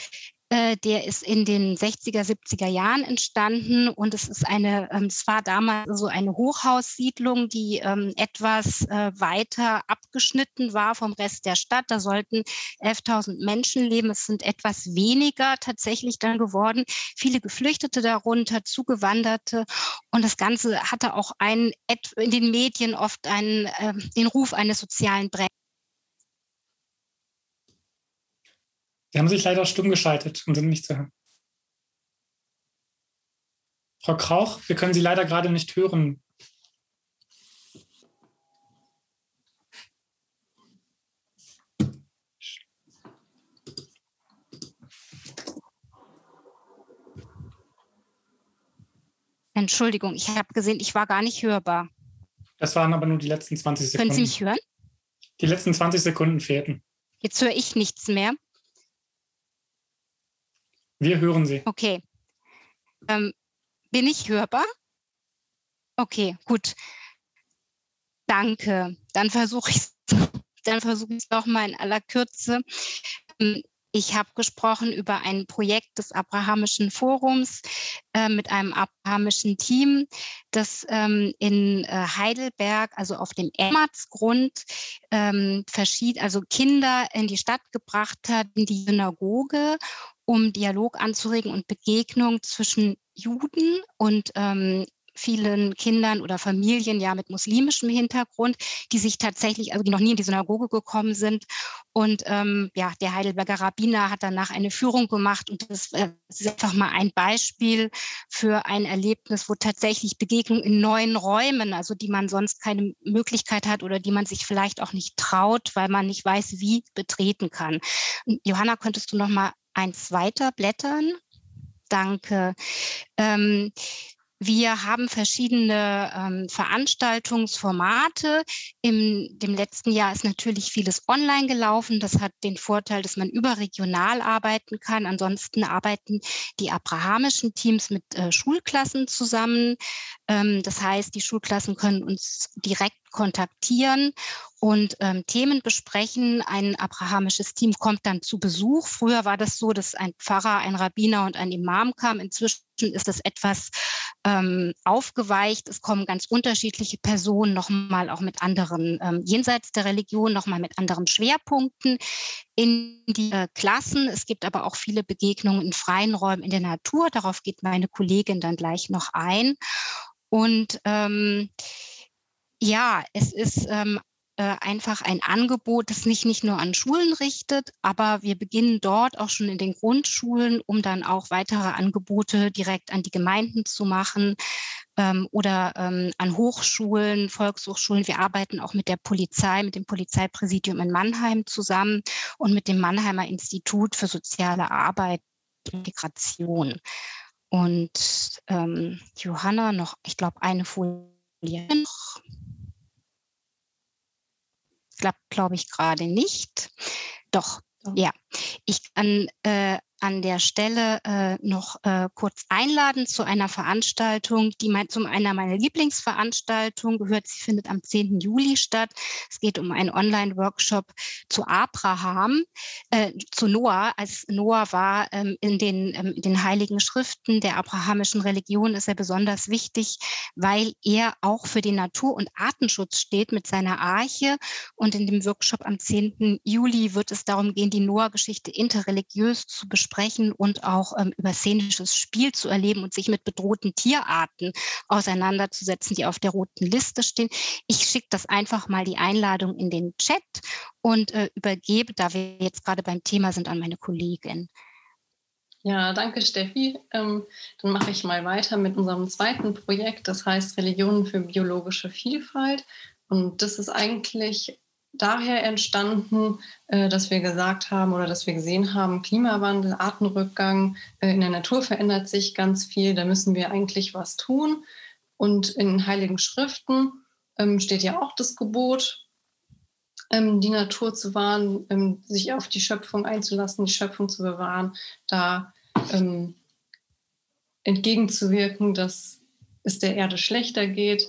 Äh, der ist in den 60er, 70er Jahren entstanden und es ist eine, ähm, es war damals so eine Hochhaussiedlung, die ähm, etwas äh, weiter abgeschnitten war vom Rest der Stadt. Da sollten 11.000 Menschen leben. Es sind etwas weniger tatsächlich dann geworden. Viele Geflüchtete darunter, Zugewanderte und das Ganze hatte auch einen, in den Medien oft einen, äh, den Ruf eines sozialen Brennens. Sie haben sich leider stumm geschaltet und sind nicht zu hören. Frau Krauch, wir können Sie leider gerade nicht hören. Entschuldigung, ich habe gesehen, ich war gar nicht hörbar. Das waren aber nur die letzten 20 Sekunden. Können Sie mich hören? Die letzten 20 Sekunden fehlten. Jetzt höre ich nichts mehr. Wir hören Sie. Okay. Ähm, bin ich hörbar? Okay, gut. Danke. Dann versuche ich es dann versuche ich es doch mal in aller Kürze. Ähm, ich habe gesprochen über ein Projekt des Abrahamischen Forums äh, mit einem abrahamischen Team, das ähm, in äh, Heidelberg, also auf dem Emmertsgrund, ähm, verschied also Kinder in die Stadt gebracht hat, in die Synagoge um Dialog anzuregen und Begegnung zwischen Juden und ähm, vielen Kindern oder Familien ja mit muslimischem Hintergrund, die sich tatsächlich, also die noch nie in die Synagoge gekommen sind. Und ähm, ja, der Heidelberger Rabbiner hat danach eine Führung gemacht und das, äh, ist einfach mal ein Beispiel für ein Erlebnis, wo tatsächlich Begegnung in neuen Räumen, also die man sonst keine Möglichkeit hat oder die man sich vielleicht auch nicht traut, weil man nicht weiß, wie betreten kann. Johanna, könntest du noch mal eins weiter blättern? Danke. Ähm, wir haben verschiedene ähm, Veranstaltungsformate. Im dem letzten Jahr ist natürlich vieles online gelaufen. Das hat den Vorteil, dass man überregional arbeiten kann. Ansonsten arbeiten die abrahamischen Teams mit äh, Schulklassen zusammen. Ähm, das heißt, die Schulklassen können uns direkt kontaktieren und ähm, Themen besprechen. Ein abrahamisches Team kommt dann zu Besuch. Früher war das so, dass ein Pfarrer, ein Rabbiner und ein Imam kam. Inzwischen ist das etwas ähm, aufgeweicht. Es kommen ganz unterschiedliche Personen, nochmal auch mit anderen, ähm, jenseits der Religion, nochmal mit anderen Schwerpunkten in die äh, Klassen. Es gibt aber auch viele Begegnungen in freien Räumen in der Natur. Darauf geht meine Kollegin dann gleich noch ein. Und ähm, ja, es ist ähm, äh, einfach ein Angebot, das sich nicht nur an Schulen richtet, aber wir beginnen dort auch schon in den Grundschulen, um dann auch weitere Angebote direkt an die Gemeinden zu machen ähm, oder ähm, an Hochschulen, Volkshochschulen. Wir arbeiten auch mit der Polizei, mit dem Polizeipräsidium in Mannheim zusammen und mit dem Mannheimer Institut für soziale Arbeit und Integration. Und ähm, Johanna noch, ich glaube, eine Folie noch klappt, glaube ich, gerade nicht. Doch, ja. Ich kann äh, an der Stelle äh, noch äh, kurz einladen zu einer Veranstaltung, die mein, zu einer meiner Lieblingsveranstaltungen gehört. Sie findet am 10. Juli statt. Es geht um einen Online-Workshop zu Abraham, äh, zu Noah. Als Noah war ähm, in, den, ähm, in den heiligen Schriften der abrahamischen Religion ist er besonders wichtig, weil er auch für den Natur- und Artenschutz steht mit seiner Arche. Und in dem Workshop am 10. Juli wird es darum gehen, die Noah-Geschichte interreligiös zu besprechen sprechen und auch ähm, über szenisches Spiel zu erleben und sich mit bedrohten Tierarten auseinanderzusetzen, die auf der roten Liste stehen. Ich schicke das einfach mal die Einladung in den Chat und äh, übergebe, da wir jetzt gerade beim Thema sind, an meine Kollegin. Ja, danke Steffi. Ähm, dann mache ich mal weiter mit unserem zweiten Projekt, das heißt Religionen für biologische Vielfalt. Und das ist eigentlich daher entstanden, äh, dass wir gesagt haben oder dass wir gesehen haben, Klimawandel, Artenrückgang, äh, in der Natur verändert sich ganz viel, da müssen wir eigentlich was tun. Und in heiligen Schriften ähm, steht ja auch das Gebot, ähm, die Natur zu wahren, ähm, sich auf die Schöpfung einzulassen, die Schöpfung zu bewahren, da entgegenzuwirken, dass es der Erde schlechter geht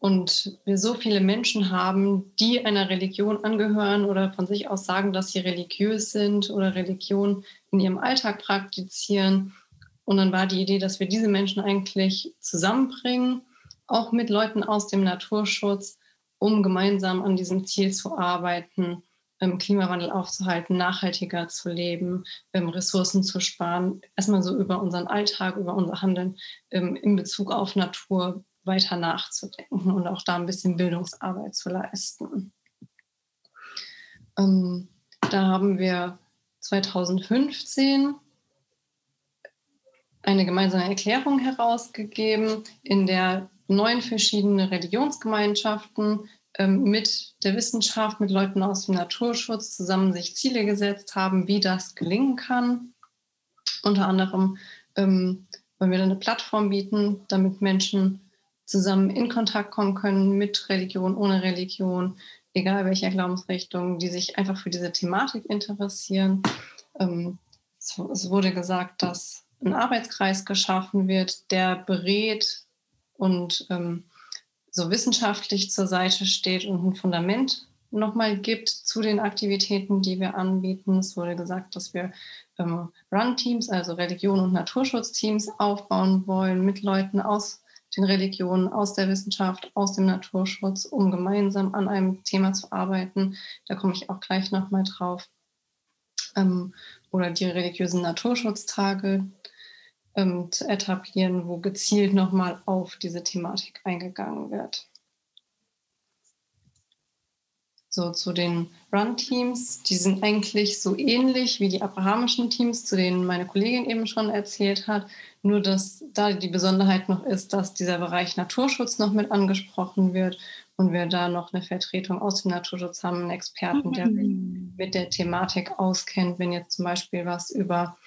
und wir so viele Menschen haben, die einer Religion angehören oder von sich aus sagen, dass sie religiös sind oder Religion in ihrem Alltag praktizieren. Und dann war die Idee, dass wir diese Menschen eigentlich zusammenbringen, auch mit Leuten aus dem Naturschutz, um gemeinsam an diesem Ziel zu arbeiten, ähm, Klimawandel aufzuhalten, nachhaltiger zu leben, ähm, Ressourcen zu sparen. Erstmal so über unseren Alltag, über unser Handeln ähm, in Bezug auf Natur weiter nachzudenken und auch da ein bisschen Bildungsarbeit zu leisten. Ähm, da haben wir 2015 eine gemeinsame Erklärung herausgegeben, in der neun verschiedene Religionsgemeinschaften ähm, mit der Wissenschaft, mit Leuten aus dem Naturschutz zusammen sich Ziele gesetzt haben, wie das gelingen kann. Unter anderem ähm, wollen wir eine Plattform bieten, damit Menschen zusammen in Kontakt kommen können mit Religion, ohne Religion, egal welcher Glaubensrichtung, die sich einfach für diese Thematik interessieren. Ähm, es wurde gesagt, dass ein Arbeitskreis geschaffen wird, der berät und ähm, so wissenschaftlich zur Seite steht und ein Fundament nochmal gibt zu den Aktivitäten, die wir anbieten. Es wurde gesagt, dass wir ähm, Run-Teams, also Religion- und Naturschutzteams aufbauen wollen mit Leuten aus den Religionen, aus der Wissenschaft, aus dem Naturschutz, um gemeinsam an einem Thema zu arbeiten. Da komme ich auch gleich nochmal drauf. Ähm, oder die religiösen Naturschutztage. ähm, zu etablieren, wo gezielt nochmal auf diese Thematik eingegangen wird. So zu den Run-Teams, die sind eigentlich so ähnlich wie die abrahamischen Teams, zu denen meine Kollegin eben schon erzählt hat. Nur dass da die Besonderheit noch ist, dass dieser Bereich Naturschutz noch mit angesprochen wird und wir da noch eine Vertretung aus dem Naturschutz haben, einen Experten, der mhm. mit der Thematik auskennt, wenn jetzt zum Beispiel was über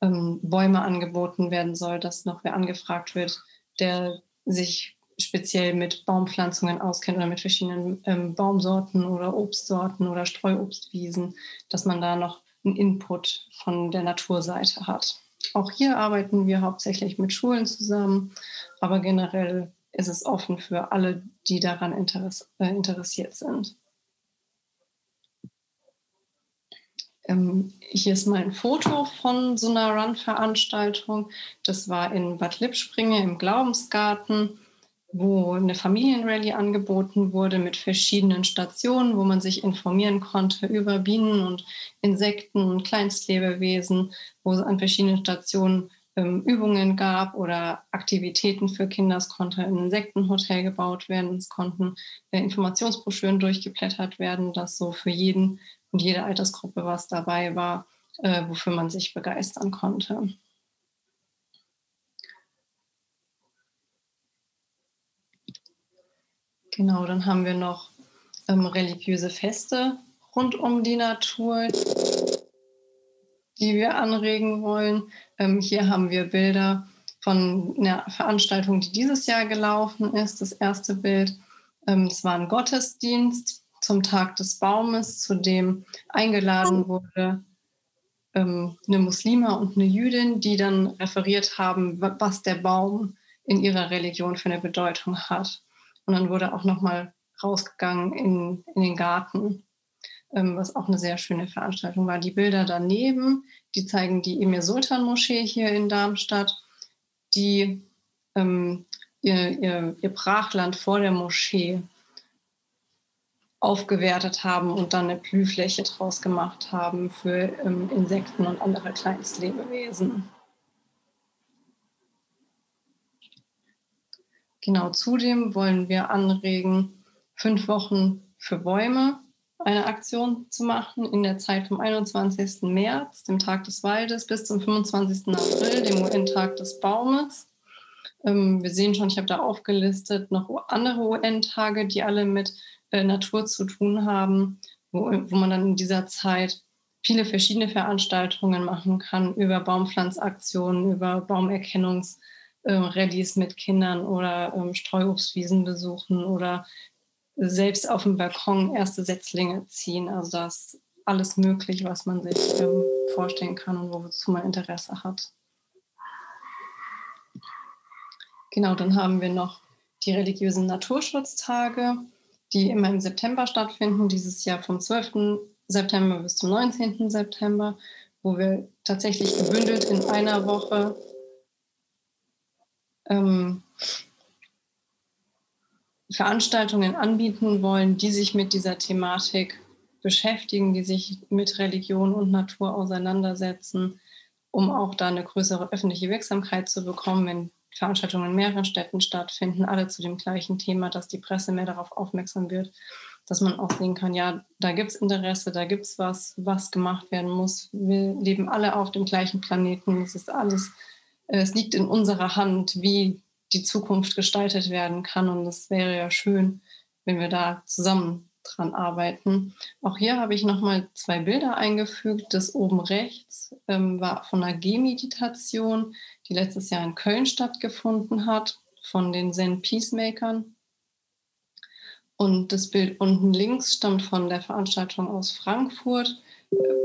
ähm, Bäume angeboten werden soll, dass noch wer angefragt wird, der sich speziell mit Baumpflanzungen auskennt oder mit verschiedenen ähm, Baumsorten oder Obstsorten oder Streuobstwiesen, dass man da noch einen Input von der Naturseite hat. Auch hier arbeiten wir hauptsächlich mit Schulen zusammen, aber generell ist es offen für alle, die daran interess äh, interessiert sind. Ähm, hier ist mal ein Foto von so einer Run-Veranstaltung. Das war in Bad Lippspringe im Glaubensgarten, wo eine Familienrallye angeboten wurde mit verschiedenen Stationen, wo man sich informieren konnte über Bienen und Insekten und Kleinstlebewesen, wo es an verschiedenen Stationen ähm, Übungen gab oder Aktivitäten für Kinder. Es konnte ein Insektenhotel gebaut werden, es konnten äh, Informationsbroschüren durchgeblättert werden, dass so für jeden und jede Altersgruppe was dabei war, äh, wofür man sich begeistern konnte. Genau, dann haben wir noch ähm, religiöse Feste rund um die Natur, die wir anregen wollen. Ähm, hier haben wir Bilder von einer Veranstaltung, die dieses Jahr gelaufen ist. Das erste Bild, ähm, es war ein Gottesdienst zum Tag des Baumes, zu dem eingeladen wurde ähm, eine Muslima und eine Jüdin, die dann referiert haben, was der Baum in ihrer Religion für eine Bedeutung hat. Und dann wurde auch nochmal rausgegangen in, in den Garten ähm, was auch eine sehr schöne Veranstaltung war. Die Bilder daneben, die zeigen die Emir Sultan Moschee hier in Darmstadt, die ähm, ihr, ihr, ihr Brachland vor der Moschee aufgewertet haben und dann eine Blühfläche draus gemacht haben für ähm, Insekten und andere Kleinstlebewesen. Genau, zudem wollen wir anregen, fünf Wochen für Bäume eine Aktion zu machen in der Zeit vom 21. März, dem Tag des Waldes, bis zum 25. April, dem UN-Tag des Baumes. Ähm, wir sehen schon, ich habe da aufgelistet noch andere UN-Tage, die alle mit äh, Natur zu tun haben, wo, wo man dann in dieser Zeit viele verschiedene Veranstaltungen machen kann über Baumpflanzaktionen, über Baumerkennungsrallyes äh, mit Kindern oder ähm, Streuobstwiesen besuchen oder selbst auf dem Balkon erste Setzlinge ziehen. Also da ist alles möglich, was man sich ähm, vorstellen kann und wozu man Interesse hat. Genau, dann haben wir noch die religiösen Naturschutztage, die immer im September stattfinden, dieses Jahr vom 12. September bis zum 19. September, wo wir tatsächlich gebündelt in einer Woche ähm, Veranstaltungen anbieten wollen, die sich mit dieser Thematik beschäftigen, die sich mit Religion und Natur auseinandersetzen, um auch da eine größere öffentliche Wirksamkeit zu bekommen, wenn Veranstaltungen in mehreren Städten stattfinden, alle zu dem gleichen Thema, dass die Presse mehr darauf aufmerksam wird, dass man auch sehen kann, ja, da gibt es Interesse, da gibt es was, was gemacht werden muss. Wir leben alle auf dem gleichen Planeten. Es ist alles, es liegt in unserer Hand, wie die Zukunft gestaltet werden kann. Und es wäre ja schön, wenn wir da zusammen dran arbeiten. Auch hier habe ich nochmal zwei Bilder eingefügt. Das oben rechts ähm, war von einer Gehmeditation, die letztes Jahr in Köln stattgefunden hat, von den Zen Peacemakern. Und das Bild unten links stammt von der Veranstaltung aus Frankfurt,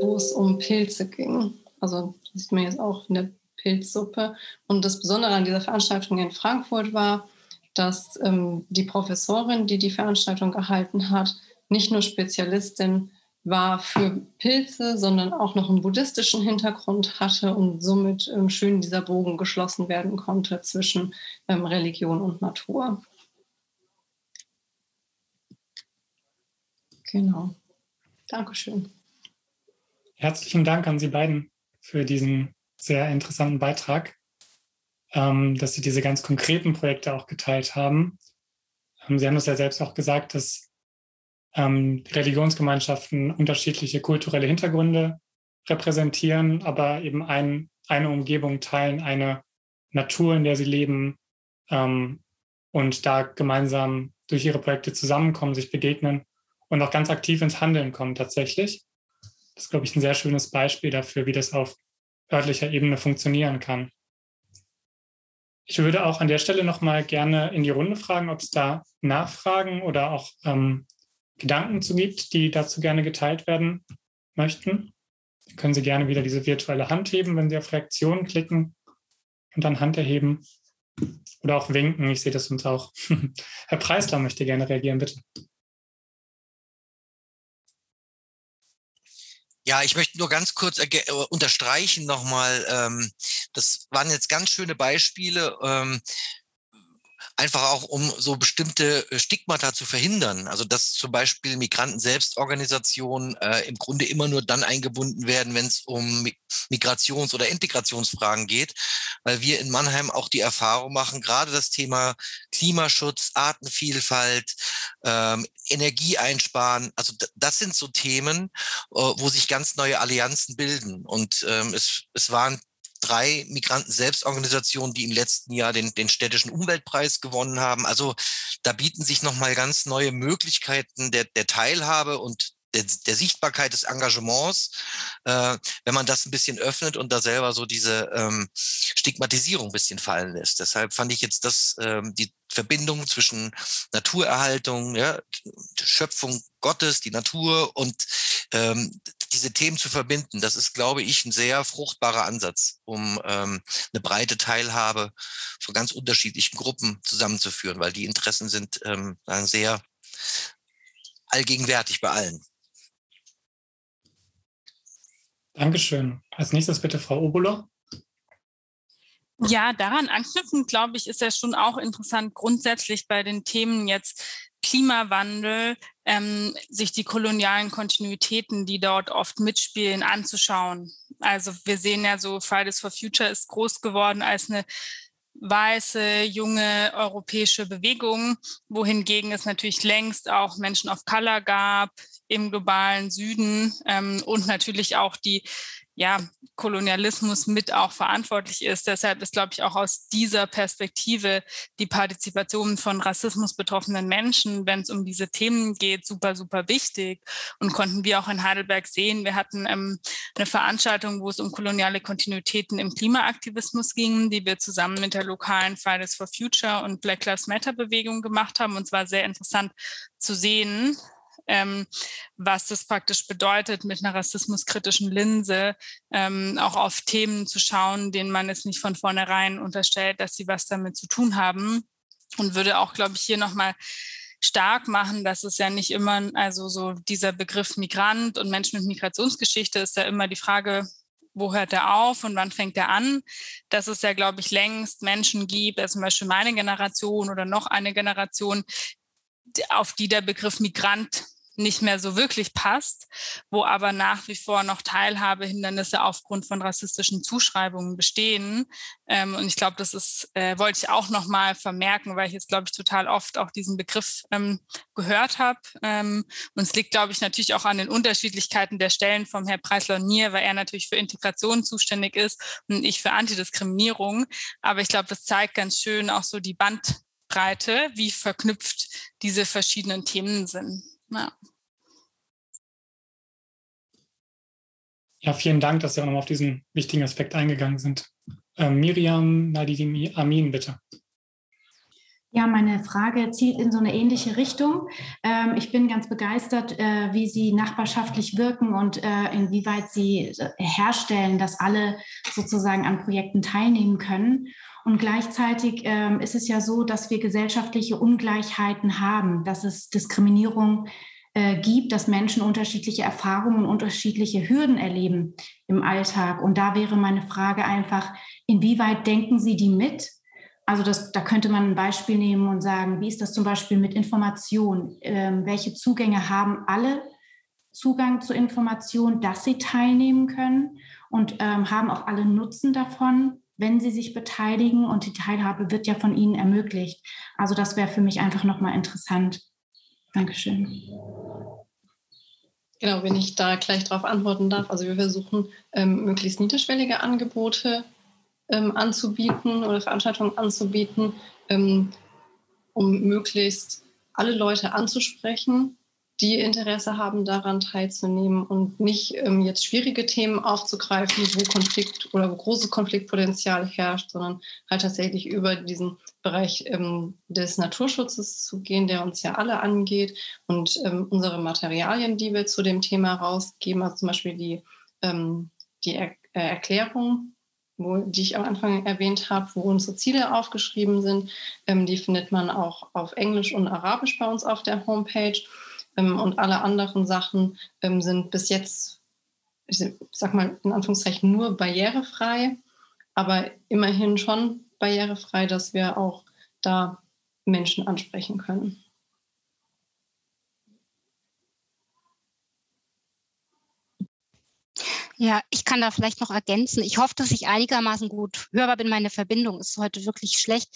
wo es um Pilze ging. Also das sieht man jetzt auch in der Pilzsuppe. Und das Besondere an dieser Veranstaltung in Frankfurt war, dass ähm, die Professorin, die die Veranstaltung gehalten hat, nicht nur Spezialistin war für Pilze, sondern auch noch einen buddhistischen Hintergrund hatte und somit ähm, schön dieser Bogen geschlossen werden konnte zwischen ähm, Religion und Natur. Genau. Dankeschön. Herzlichen Dank an Sie beiden für diesen sehr interessanten Beitrag. ähm, dass Sie diese ganz konkreten Projekte auch geteilt haben. Ähm, Sie haben es ja selbst auch gesagt, dass ähm, Religionsgemeinschaften unterschiedliche kulturelle Hintergründe repräsentieren, aber eben ein, eine Umgebung teilen, eine Natur, in der sie leben ähm, und da gemeinsam durch ihre Projekte zusammenkommen, sich begegnen und auch ganz aktiv ins Handeln kommen tatsächlich. Das ist, glaube ich, ein sehr schönes Beispiel dafür, wie das auf örtlicher Ebene funktionieren kann. Ich würde auch an der Stelle nochmal gerne in die Runde fragen, ob es da Nachfragen oder auch ähm, Gedanken zu gibt, die dazu gerne geteilt werden möchten. Dann können Sie gerne wieder diese virtuelle Hand heben, wenn Sie auf Reaktionen klicken und dann Hand erheben oder auch winken. Ich sehe das uns auch. Herr Preisler möchte gerne reagieren, bitte. Ja, ich möchte nur ganz kurz äh, unterstreichen nochmal, ähm, das waren jetzt ganz schöne Beispiele. Ähm, einfach auch um so bestimmte äh, Stigmata zu verhindern. Also dass zum Beispiel Migranten-Selbstorganisationen äh, im Grunde immer nur dann eingebunden werden, wenn es um Migrations- oder Integrationsfragen geht, weil wir in Mannheim auch die Erfahrung machen, gerade das Thema Klimaschutz, Artenvielfalt, ähm, Energie einsparen, also das sind so Themen, äh, wo sich ganz neue Allianzen bilden. Und ähm, es, es waren drei Migranten-Selbstorganisationen, die im letzten Jahr den, den städtischen Umweltpreis gewonnen haben. Also da bieten sich nochmal ganz neue Möglichkeiten der, der Teilhabe und der, der Sichtbarkeit des Engagements, äh, wenn man das ein bisschen öffnet und da selber so diese ähm, Stigmatisierung ein bisschen fallen lässt. Deshalb fand ich jetzt das, ähm, die Verbindung zwischen Naturerhaltung, ja, Schöpfung Gottes, die Natur und ähm, diese Themen zu verbinden, das ist, glaube ich, ein sehr fruchtbarer Ansatz, um ähm, eine breite Teilhabe von ganz unterschiedlichen Gruppen zusammenzuführen, weil die Interessen sind ähm, sehr allgegenwärtig bei allen. Dankeschön. Als nächstes bitte Frau Oboler. Ja, daran anknüpfend, glaube ich, ist ja schon auch interessant, grundsätzlich bei den Themen jetzt Klimawandel, ähm, sich die kolonialen Kontinuitäten, die dort oft mitspielen, anzuschauen. Also wir sehen ja so, Fridays for Future ist groß geworden als eine weiße, junge europäische Bewegung, wohingegen es natürlich längst auch Menschen of Color gab im globalen Süden ähm, und natürlich auch die ja, Kolonialismus mit auch verantwortlich ist. Deshalb ist, glaube ich, auch aus dieser Perspektive die Partizipation von Rassismus betroffenen Menschen, wenn es um diese Themen geht, super, super wichtig. Und konnten wir auch in Heidelberg sehen. Wir hatten ähm, eine Veranstaltung, wo es um koloniale Kontinuitäten im Klimaaktivismus ging, die wir zusammen mit der lokalen Fridays for Future und Black Lives Matter Bewegung gemacht haben. Und zwar sehr interessant zu sehen, ähm, was das praktisch bedeutet, mit einer rassismuskritischen Linse ähm, auch auf Themen zu schauen, denen man es nicht von vornherein unterstellt, dass sie was damit zu tun haben. Und würde auch, glaube ich, hier nochmal stark machen, dass es ja nicht immer, also so dieser Begriff Migrant und Menschen mit Migrationsgeschichte ist ja immer die Frage, wo hört er auf und wann fängt er an? Dass es ja, glaube ich, längst Menschen gibt, also zum Beispiel meine Generation oder noch eine Generation, auf die der Begriff Migrant nicht mehr so wirklich passt, wo aber nach wie vor noch Teilhabehindernisse aufgrund von rassistischen Zuschreibungen bestehen. Ähm, und ich glaube, das ist, äh, wollte ich auch nochmal vermerken, weil ich jetzt, glaube ich, total oft auch diesen Begriff ähm, gehört habe. Ähm, und es liegt, glaube ich, natürlich auch an den Unterschiedlichkeiten der Stellen vom Herrn Preisler-Nier, weil er natürlich für Integration zuständig ist und ich für Antidiskriminierung. Aber ich glaube, das zeigt ganz schön auch so die Bandbreite, wie verknüpft diese verschiedenen Themen sind. Ja. Ja, vielen Dank, dass Sie auch nochmal auf diesen wichtigen Aspekt eingegangen sind. Ähm, Miriam Nadine Amin, bitte. Ja, meine Frage zielt in so eine ähnliche Richtung. Ähm, ich bin ganz begeistert, äh, wie Sie nachbarschaftlich wirken und äh, inwieweit Sie äh, herstellen, dass alle sozusagen an Projekten teilnehmen können. Und gleichzeitig ähm, ist es ja so, dass wir gesellschaftliche Ungleichheiten haben, dass es Diskriminierung äh, gibt, dass Menschen unterschiedliche Erfahrungen, unterschiedliche Hürden erleben im Alltag. Und da wäre meine Frage einfach, inwieweit denken Sie die mit? Also das, da könnte man ein Beispiel nehmen und sagen, wie ist das zum Beispiel mit Information? Ähm, welche Zugänge haben alle Zugang zu Information, dass sie teilnehmen können und ähm, haben auch alle Nutzen davon? wenn sie sich beteiligen und die Teilhabe wird ja von ihnen ermöglicht. Also das wäre für mich einfach nochmal interessant. Dankeschön. Genau, wenn ich da gleich darauf antworten darf. Also wir versuchen ähm, möglichst niederschwellige Angebote ähm, anzubieten oder Veranstaltungen anzubieten, ähm, um möglichst alle Leute anzusprechen, die Interesse haben, daran teilzunehmen und nicht ähm, jetzt schwierige Themen aufzugreifen, wo Konflikt oder wo großes Konfliktpotenzial herrscht, sondern halt tatsächlich über diesen Bereich ähm, des Naturschutzes zu gehen, der uns ja alle angeht und ähm, unsere Materialien, die wir zu dem Thema rausgeben, also zum Beispiel die, ähm, die er äh, Erklärung wo, die ich am Anfang erwähnt habe, wo unsere Ziele aufgeschrieben sind. Ähm, die findet man auch auf Englisch und Arabisch bei uns auf der Homepage. Ähm, und alle anderen Sachen ähm, sind bis jetzt, ich sag mal in Anführungszeichen, nur barrierefrei, aber immerhin schon barrierefrei, dass wir auch da Menschen ansprechen können. Ja, ich kann da vielleicht noch ergänzen. Ich hoffe, dass ich einigermaßen gut hörbar bin. Meine Verbindung ist heute wirklich schlecht.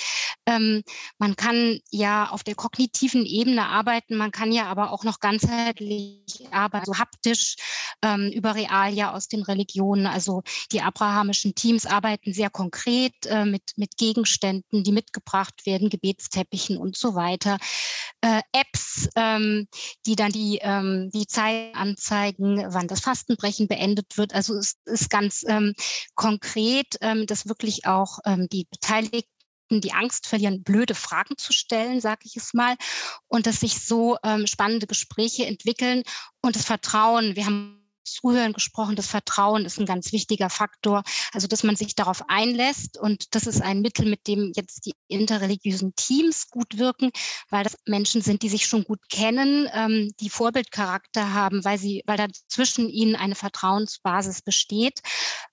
Ähm, man kann ja auf der kognitiven Ebene arbeiten, man kann ja aber auch noch ganzheitlich arbeiten, so haptisch ähm, über Realia aus den Religionen. Also die abrahamischen Teams arbeiten sehr konkret äh, mit, mit Gegenständen, die mitgebracht werden, Gebetsteppichen und so weiter. Äh, Apps, ähm, die dann die, ähm, die Zeit anzeigen, wann das Fastenbrechen beendet wird also es ist ganz ähm, konkret, ähm, dass wirklich auch ähm, die Beteiligten die Angst verlieren, blöde Fragen zu stellen, sage ich es mal, und dass sich so ähm, spannende Gespräche entwickeln und das Vertrauen. Wir haben Zuhören gesprochen. Das Vertrauen ist ein ganz wichtiger Faktor. Also, dass man sich darauf einlässt. Und das ist ein Mittel, mit dem jetzt die interreligiösen Teams gut wirken, weil das Menschen sind, die sich schon gut kennen, ähm, die Vorbildcharakter haben, weil sie, weil da zwischen ihnen eine Vertrauensbasis besteht.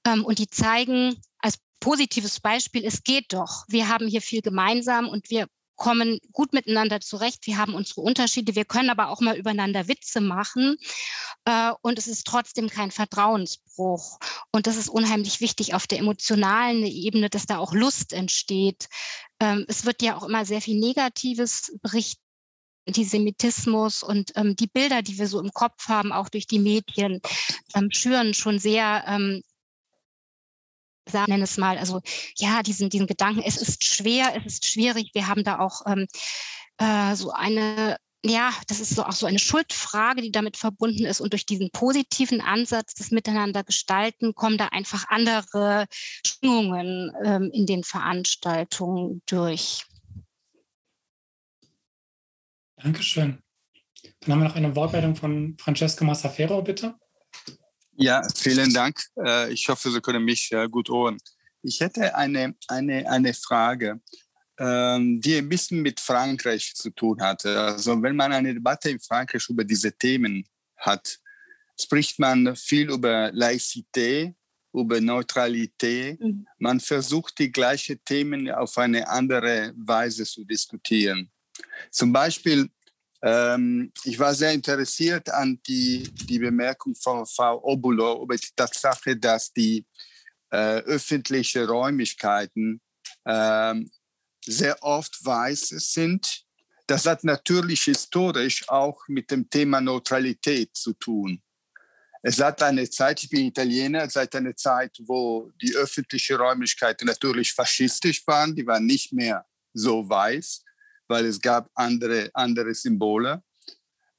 Ähm, und die zeigen als positives Beispiel, es geht doch. Wir haben hier viel gemeinsam und wir kommen gut miteinander zurecht. Wir haben unsere Unterschiede. Wir können aber auch mal übereinander Witze machen. Äh, und es ist trotzdem kein Vertrauensbruch. Und das ist unheimlich wichtig auf der emotionalen Ebene, dass da auch Lust entsteht. Ähm, es wird ja auch immer sehr viel Negatives berichtet. Antisemitismus und ähm, die Bilder, die wir so im Kopf haben, auch durch die Medien, ähm, schüren schon sehr ähm, nenne es mal, also ja, diesen, diesen Gedanken, es ist schwer, es ist schwierig. Wir haben da auch ähm, äh, so eine ja, das ist so auch so eine Schuldfrage, die damit verbunden ist. Und durch diesen positiven Ansatz des Miteinander gestalten kommen da einfach andere Schwingungen ähm, in den Veranstaltungen durch. Dankeschön. Dann haben wir noch eine Wortmeldung von Francesca Massafero, bitte. Ja, vielen Dank. Äh, ich hoffe, Sie können mich äh, gut hören. Ich hätte eine, eine, eine Frage, ähm, die ein bisschen mit Frankreich zu tun hat. Also wenn man eine Debatte in Frankreich über diese Themen hat, spricht man viel über Laicité, über Neutralität. Mhm. Man versucht, die gleichen Themen auf eine andere Weise zu diskutieren. Zum Beispiel ähm, ich war sehr interessiert an die, die Bemerkung von Frau Obulo über die Tatsache, dass die äh, öffentlichen Räumlichkeiten äh, sehr oft weiß sind. Das hat natürlich historisch auch mit dem Thema Neutralität zu tun. Es hat eine Zeit, ich bin Italiener, seit einer Zeit, wo die öffentlichen Räumlichkeiten natürlich faschistisch waren, die waren nicht mehr so weiß weil es gab andere, andere Symbole.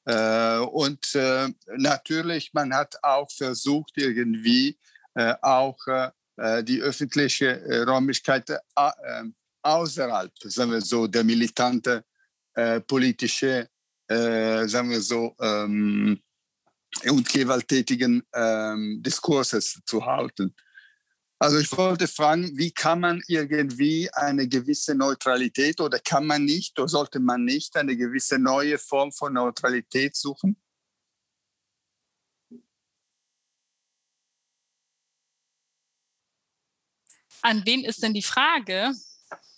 Äh, und äh, natürlich, man hat auch versucht, irgendwie äh, auch äh, die öffentliche äh, Räumlichkeit äh, außerhalb, sagen wir so, der militante politische, sagen wir so, ähm, und gewalttätigen ähm, Diskurses zu halten. Also ich wollte fragen, wie kann man irgendwie eine gewisse Neutralität oder kann man nicht oder sollte man nicht eine gewisse neue Form von Neutralität suchen? An wen ist denn die Frage?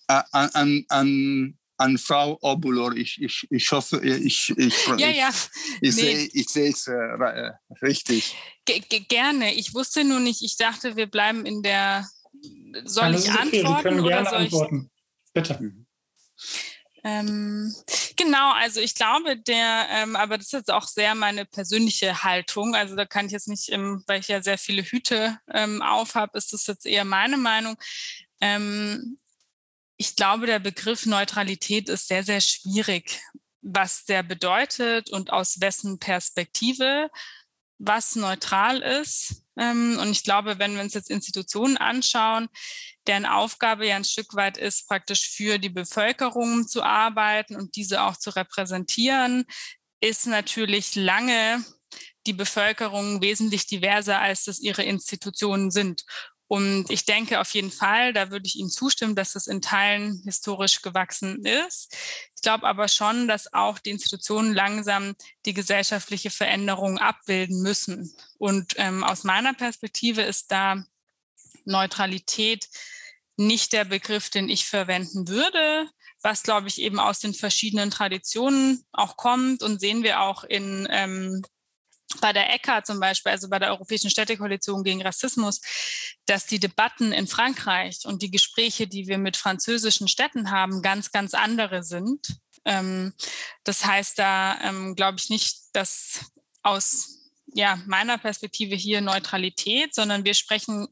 An, an, an, an Frau Obulor. Ich, ich, ich hoffe, ich, ich, ja, ja. ich, nee. sehe, ich es äh, richtig. G gerne. Ich wusste nur nicht, ich dachte, wir bleiben in der soll ja, ich okay. antworten? Sie können gerne antworten. Bitte. Mhm. Ähm, genau, also ich glaube, der, ähm, aber das ist jetzt auch sehr meine persönliche Haltung. Also da kann ich jetzt nicht, ähm, weil ich ja sehr viele Hüte ähm, auf habe, ist das jetzt eher meine Meinung. Ähm, ich glaube, der Begriff Neutralität ist sehr, sehr schwierig, was der bedeutet und aus wessen Perspektive was neutral ist. Ähm, und ich glaube, wenn wir uns jetzt Institutionen anschauen, deren Aufgabe ja ein Stück weit ist, praktisch für die Bevölkerung zu arbeiten und diese auch zu repräsentieren, ist natürlich lange die Bevölkerung wesentlich diverser, als das ihre Institutionen sind. Und ich denke auf jeden Fall, da würde ich Ihnen zustimmen, dass es in Teilen historisch gewachsen ist. Ich glaube aber schon, dass auch die Institutionen langsam die gesellschaftliche Veränderung abbilden müssen. Und ähm, aus meiner Perspektive ist da Neutralität nicht der Begriff, den ich verwenden würde, was, glaube ich, eben aus den verschiedenen Traditionen auch kommt und sehen wir auch in ähm, bei der ECA zum Beispiel, also bei der Europäischen Städtekoalition gegen Rassismus, dass die Debatten in Frankreich und die Gespräche, die wir mit französischen Städten haben, ganz, ganz andere sind. Ähm, das heißt, da ähm, glaube ich nicht, dass aus ja, meiner Perspektive hier Neutralität, sondern wir sprechen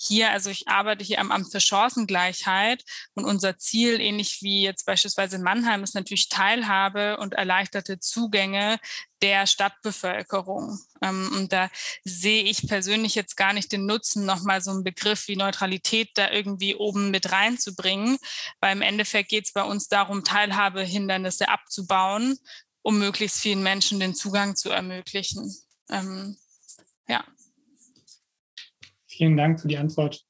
hier, also ich arbeite hier am Amt für Chancengleichheit und unser Ziel, ähnlich wie jetzt beispielsweise in Mannheim, ist natürlich Teilhabe und erleichterte Zugänge der Stadtbevölkerung. Ähm, und da sehe ich persönlich jetzt gar nicht den Nutzen, nochmal so einen Begriff wie Neutralität da irgendwie oben mit reinzubringen, weil im Endeffekt geht es bei uns darum, Teilhabehindernisse abzubauen, um möglichst vielen Menschen den Zugang zu ermöglichen. Ähm, ja. Vielen Dank für die Antwort.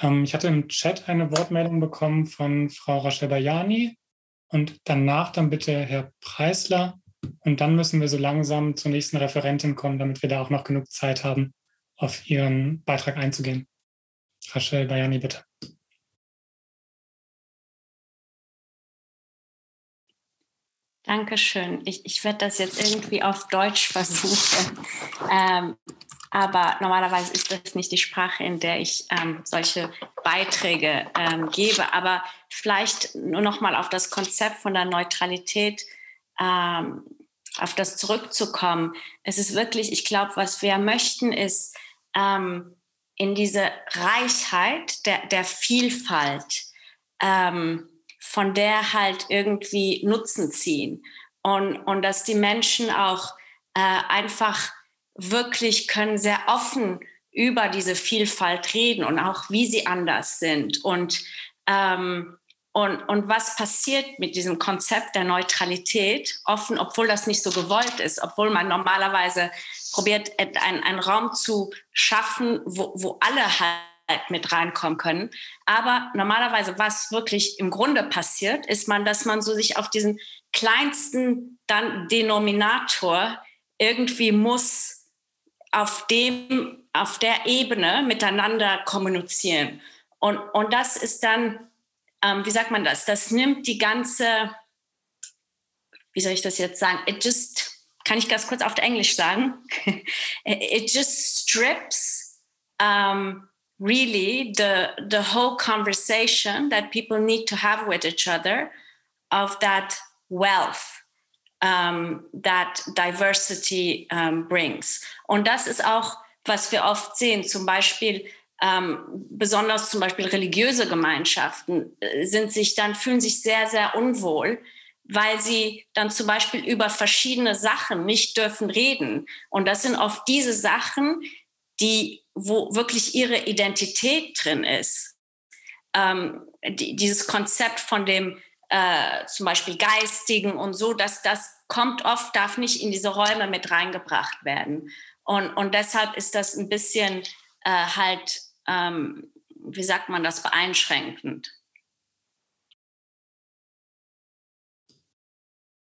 Ähm, ich hatte im Chat eine Wortmeldung bekommen von Frau Rachel Bayani und danach dann bitte Herr Preisler. Und dann müssen wir so langsam zur nächsten Referentin kommen, damit wir da auch noch genug Zeit haben, auf Ihren Beitrag einzugehen. Rachel Bayani, bitte. Dankeschön. Ich, ich werde das jetzt irgendwie auf Deutsch versuchen. Ähm, aber normalerweise ist das nicht die Sprache, in der ich ähm, solche Beiträge ähm, gebe. Aber vielleicht nur noch mal auf das Konzept von der Neutralität, ähm, auf das zurückzukommen. Es ist wirklich, ich glaube, was wir möchten, ist ähm, in diese Reichheit der, der Vielfalt ähm, von der halt irgendwie Nutzen ziehen. Und, und dass die Menschen auch äh, einfach wirklich können sehr offen über diese Vielfalt reden und auch wie sie anders sind. Und, ähm, und, und was passiert mit diesem Konzept der Neutralität, offen, obwohl das nicht so gewollt ist, obwohl man normalerweise probiert, einen, einen Raum zu schaffen, wo, wo alle halt mit reinkommen können. Aber normalerweise, was wirklich im Grunde passiert, ist man, dass man so sich auf diesen kleinsten dann Denominator irgendwie muss auf dem, auf der Ebene miteinander kommunizieren. Und, und das ist dann, ähm, wie sagt man das? Das nimmt die ganze, wie soll ich das jetzt sagen? It just, kann ich ganz kurz auf Englisch sagen? It just strips um, really the the whole conversation that people need to have with each other of that wealth um, that diversity um, brings. Und das ist auch, was wir oft sehen, zum Beispiel ähm, besonders zum Beispiel religiöse Gemeinschaften äh, sind sich dann fühlen sich sehr sehr unwohl, weil sie dann zum Beispiel über verschiedene Sachen nicht dürfen reden. Und das sind oft diese Sachen, die, wo wirklich ihre Identität drin ist. Ähm, die, dieses Konzept von dem äh, zum Beispiel Geistigen und so, dass das kommt oft, darf nicht in diese Räume mit reingebracht werden. Und, und deshalb ist das ein bisschen äh, halt, ähm, wie sagt man das, beeinschränkend.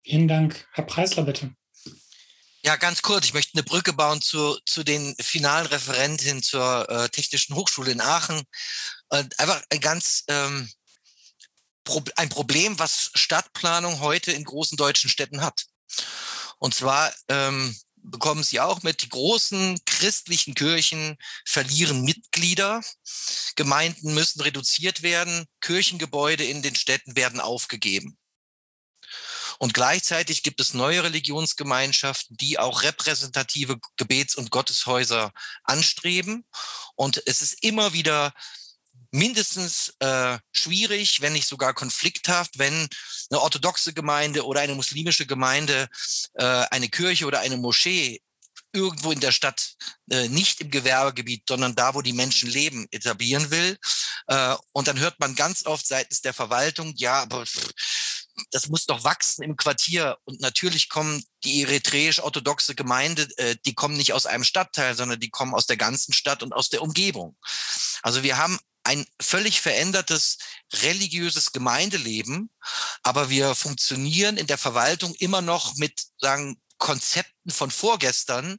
Vielen Dank. Herr Preisler, bitte. Ja, ganz kurz. Ich möchte eine Brücke bauen zu, zu den finalen Referentinnen zur äh, Technischen Hochschule in Aachen. Und einfach ein ganz ähm, Pro ein Problem, was Stadtplanung heute in großen deutschen Städten hat. Und zwar ähm, bekommen Sie auch mit, die großen christlichen Kirchen verlieren Mitglieder. Gemeinden müssen reduziert werden. Kirchengebäude in den Städten werden aufgegeben. Und gleichzeitig gibt es neue Religionsgemeinschaften, die auch repräsentative Gebets- und Gotteshäuser anstreben. Und es ist immer wieder mindestens äh, schwierig, wenn nicht sogar konflikthaft, wenn eine orthodoxe Gemeinde oder eine muslimische Gemeinde äh, eine Kirche oder eine Moschee irgendwo in der Stadt äh, nicht im Gewerbegebiet, sondern da, wo die Menschen leben, etablieren will. Äh, und dann hört man ganz oft seitens der Verwaltung, ja, aber pff, das muss doch wachsen im Quartier. Und natürlich kommen die eritreisch-orthodoxe Gemeinde, äh, die kommen nicht aus einem Stadtteil, sondern die kommen aus der ganzen Stadt und aus der Umgebung. Also wir haben ein völlig verändertes religiöses Gemeindeleben, aber wir funktionieren in der Verwaltung immer noch mit, sagen, Konzepten von vorgestern,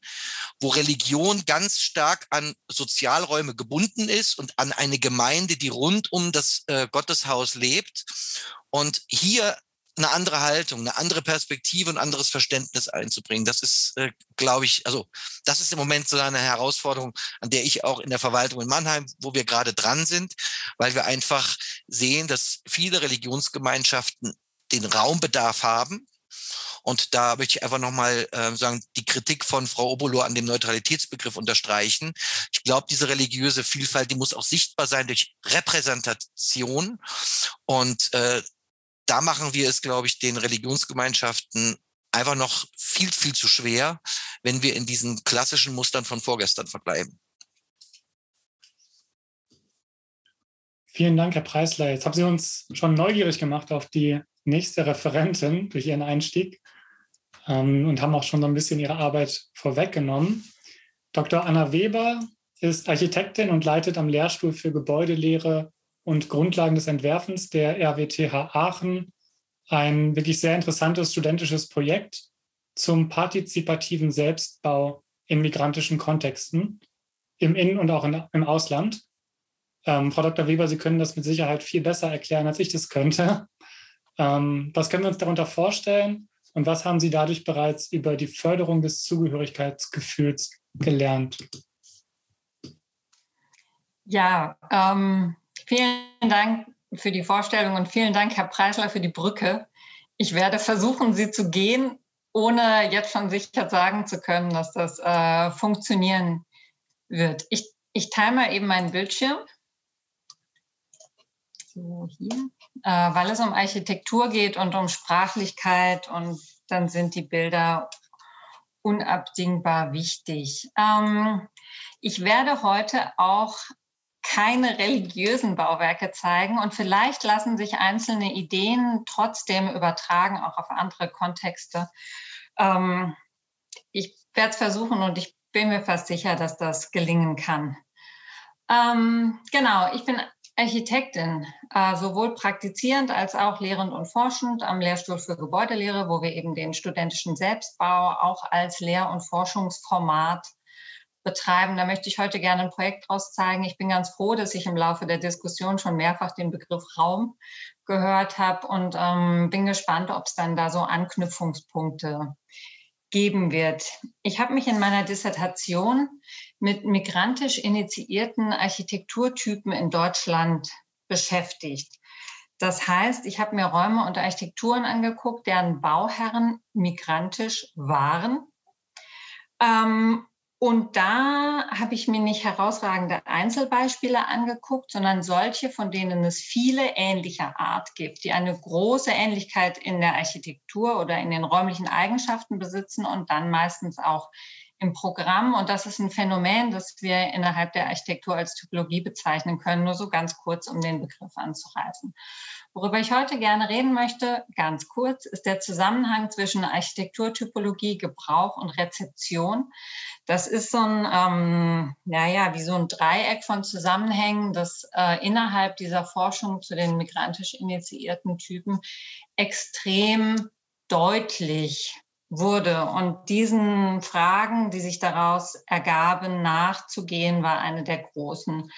wo Religion ganz stark an Sozialräume gebunden ist und an eine Gemeinde, die rund um das äh, Gotteshaus lebt. Und hier eine andere Haltung, eine andere Perspektive und anderes Verständnis einzubringen. Das ist, äh, glaube ich, also das ist im Moment so eine Herausforderung, an der ich auch in der Verwaltung in Mannheim, wo wir gerade dran sind, weil wir einfach sehen, dass viele Religionsgemeinschaften den Raumbedarf haben. Und da möchte ich einfach nochmal äh, sagen, die Kritik von Frau Obolo an dem Neutralitätsbegriff unterstreichen. Ich glaube, diese religiöse Vielfalt, die muss auch sichtbar sein durch Repräsentation. Und äh, da machen wir es, glaube ich, den Religionsgemeinschaften einfach noch viel, viel zu schwer, wenn wir in diesen klassischen Mustern von vorgestern verbleiben. Vielen Dank, Herr Preisler. Jetzt haben Sie uns schon neugierig gemacht auf die nächste Referentin durch Ihren Einstieg ähm, und haben auch schon so ein bisschen Ihre Arbeit vorweggenommen. Dr. Anna Weber ist Architektin und leitet am Lehrstuhl für Gebäudelehre und Grundlagen des Entwerfens der RWTH Aachen ein wirklich sehr interessantes studentisches Projekt zum partizipativen Selbstbau in migrantischen Kontexten im In- und auch in, im Ausland. Ähm, Frau Dr. Weber, Sie können das mit Sicherheit viel besser erklären, als ich das könnte. Ähm, was können wir uns darunter vorstellen und was haben Sie dadurch bereits über die Förderung des Zugehörigkeitsgefühls gelernt? Ja, ähm, Vielen Dank für die Vorstellung und vielen Dank, Herr Preisler, für die Brücke. Ich werde versuchen, sie zu gehen, ohne jetzt schon sicher sagen zu können, dass das äh, funktionieren wird. Ich, ich teile mal eben meinen Bildschirm. So, hier. Äh, weil es um Architektur geht und um Sprachlichkeit und dann sind die Bilder unabdingbar wichtig. Ähm, ich werde heute auch keine religiösen Bauwerke zeigen und vielleicht lassen sich einzelne Ideen trotzdem übertragen, auch auf andere Kontexte. Ähm, ich werde es versuchen und ich bin mir fast sicher, dass das gelingen kann. Ähm, genau, ich bin Architektin, äh, sowohl praktizierend als auch lehrend und forschend am Lehrstuhl für Gebäudelehre, wo wir eben den studentischen Selbstbau auch als Lehr- und Forschungsformat betreiben. Da möchte ich heute gerne ein Projekt draus zeigen. Ich bin ganz froh, dass ich im Laufe der Diskussion schon mehrfach den Begriff Raum gehört habe und ähm, bin gespannt, ob es dann da so Anknüpfungspunkte geben wird. Ich habe mich in meiner Dissertation mit migrantisch initiierten Architekturtypen in Deutschland beschäftigt. Das heißt, ich habe mir Räume und Architekturen angeguckt, deren Bauherren migrantisch waren ähm, und da habe ich mir nicht herausragende Einzelbeispiele angeguckt, sondern solche, von denen es viele ähnlicher Art gibt, die eine große Ähnlichkeit in der Architektur oder in den räumlichen Eigenschaften besitzen und dann meistens auch im Programm. Und das ist ein Phänomen, das wir innerhalb der Architektur als Typologie bezeichnen können, nur so ganz kurz, um den Begriff anzureißen. Worüber ich heute gerne reden möchte, ganz kurz, ist der Zusammenhang zwischen Architekturtypologie, Gebrauch und Rezeption. Das ist so ein, ähm, naja, wie so ein Dreieck von Zusammenhängen, das äh, innerhalb dieser Forschung zu den migrantisch initiierten Typen extrem deutlich wurde. Und diesen Fragen, die sich daraus ergaben, nachzugehen, war eine der großen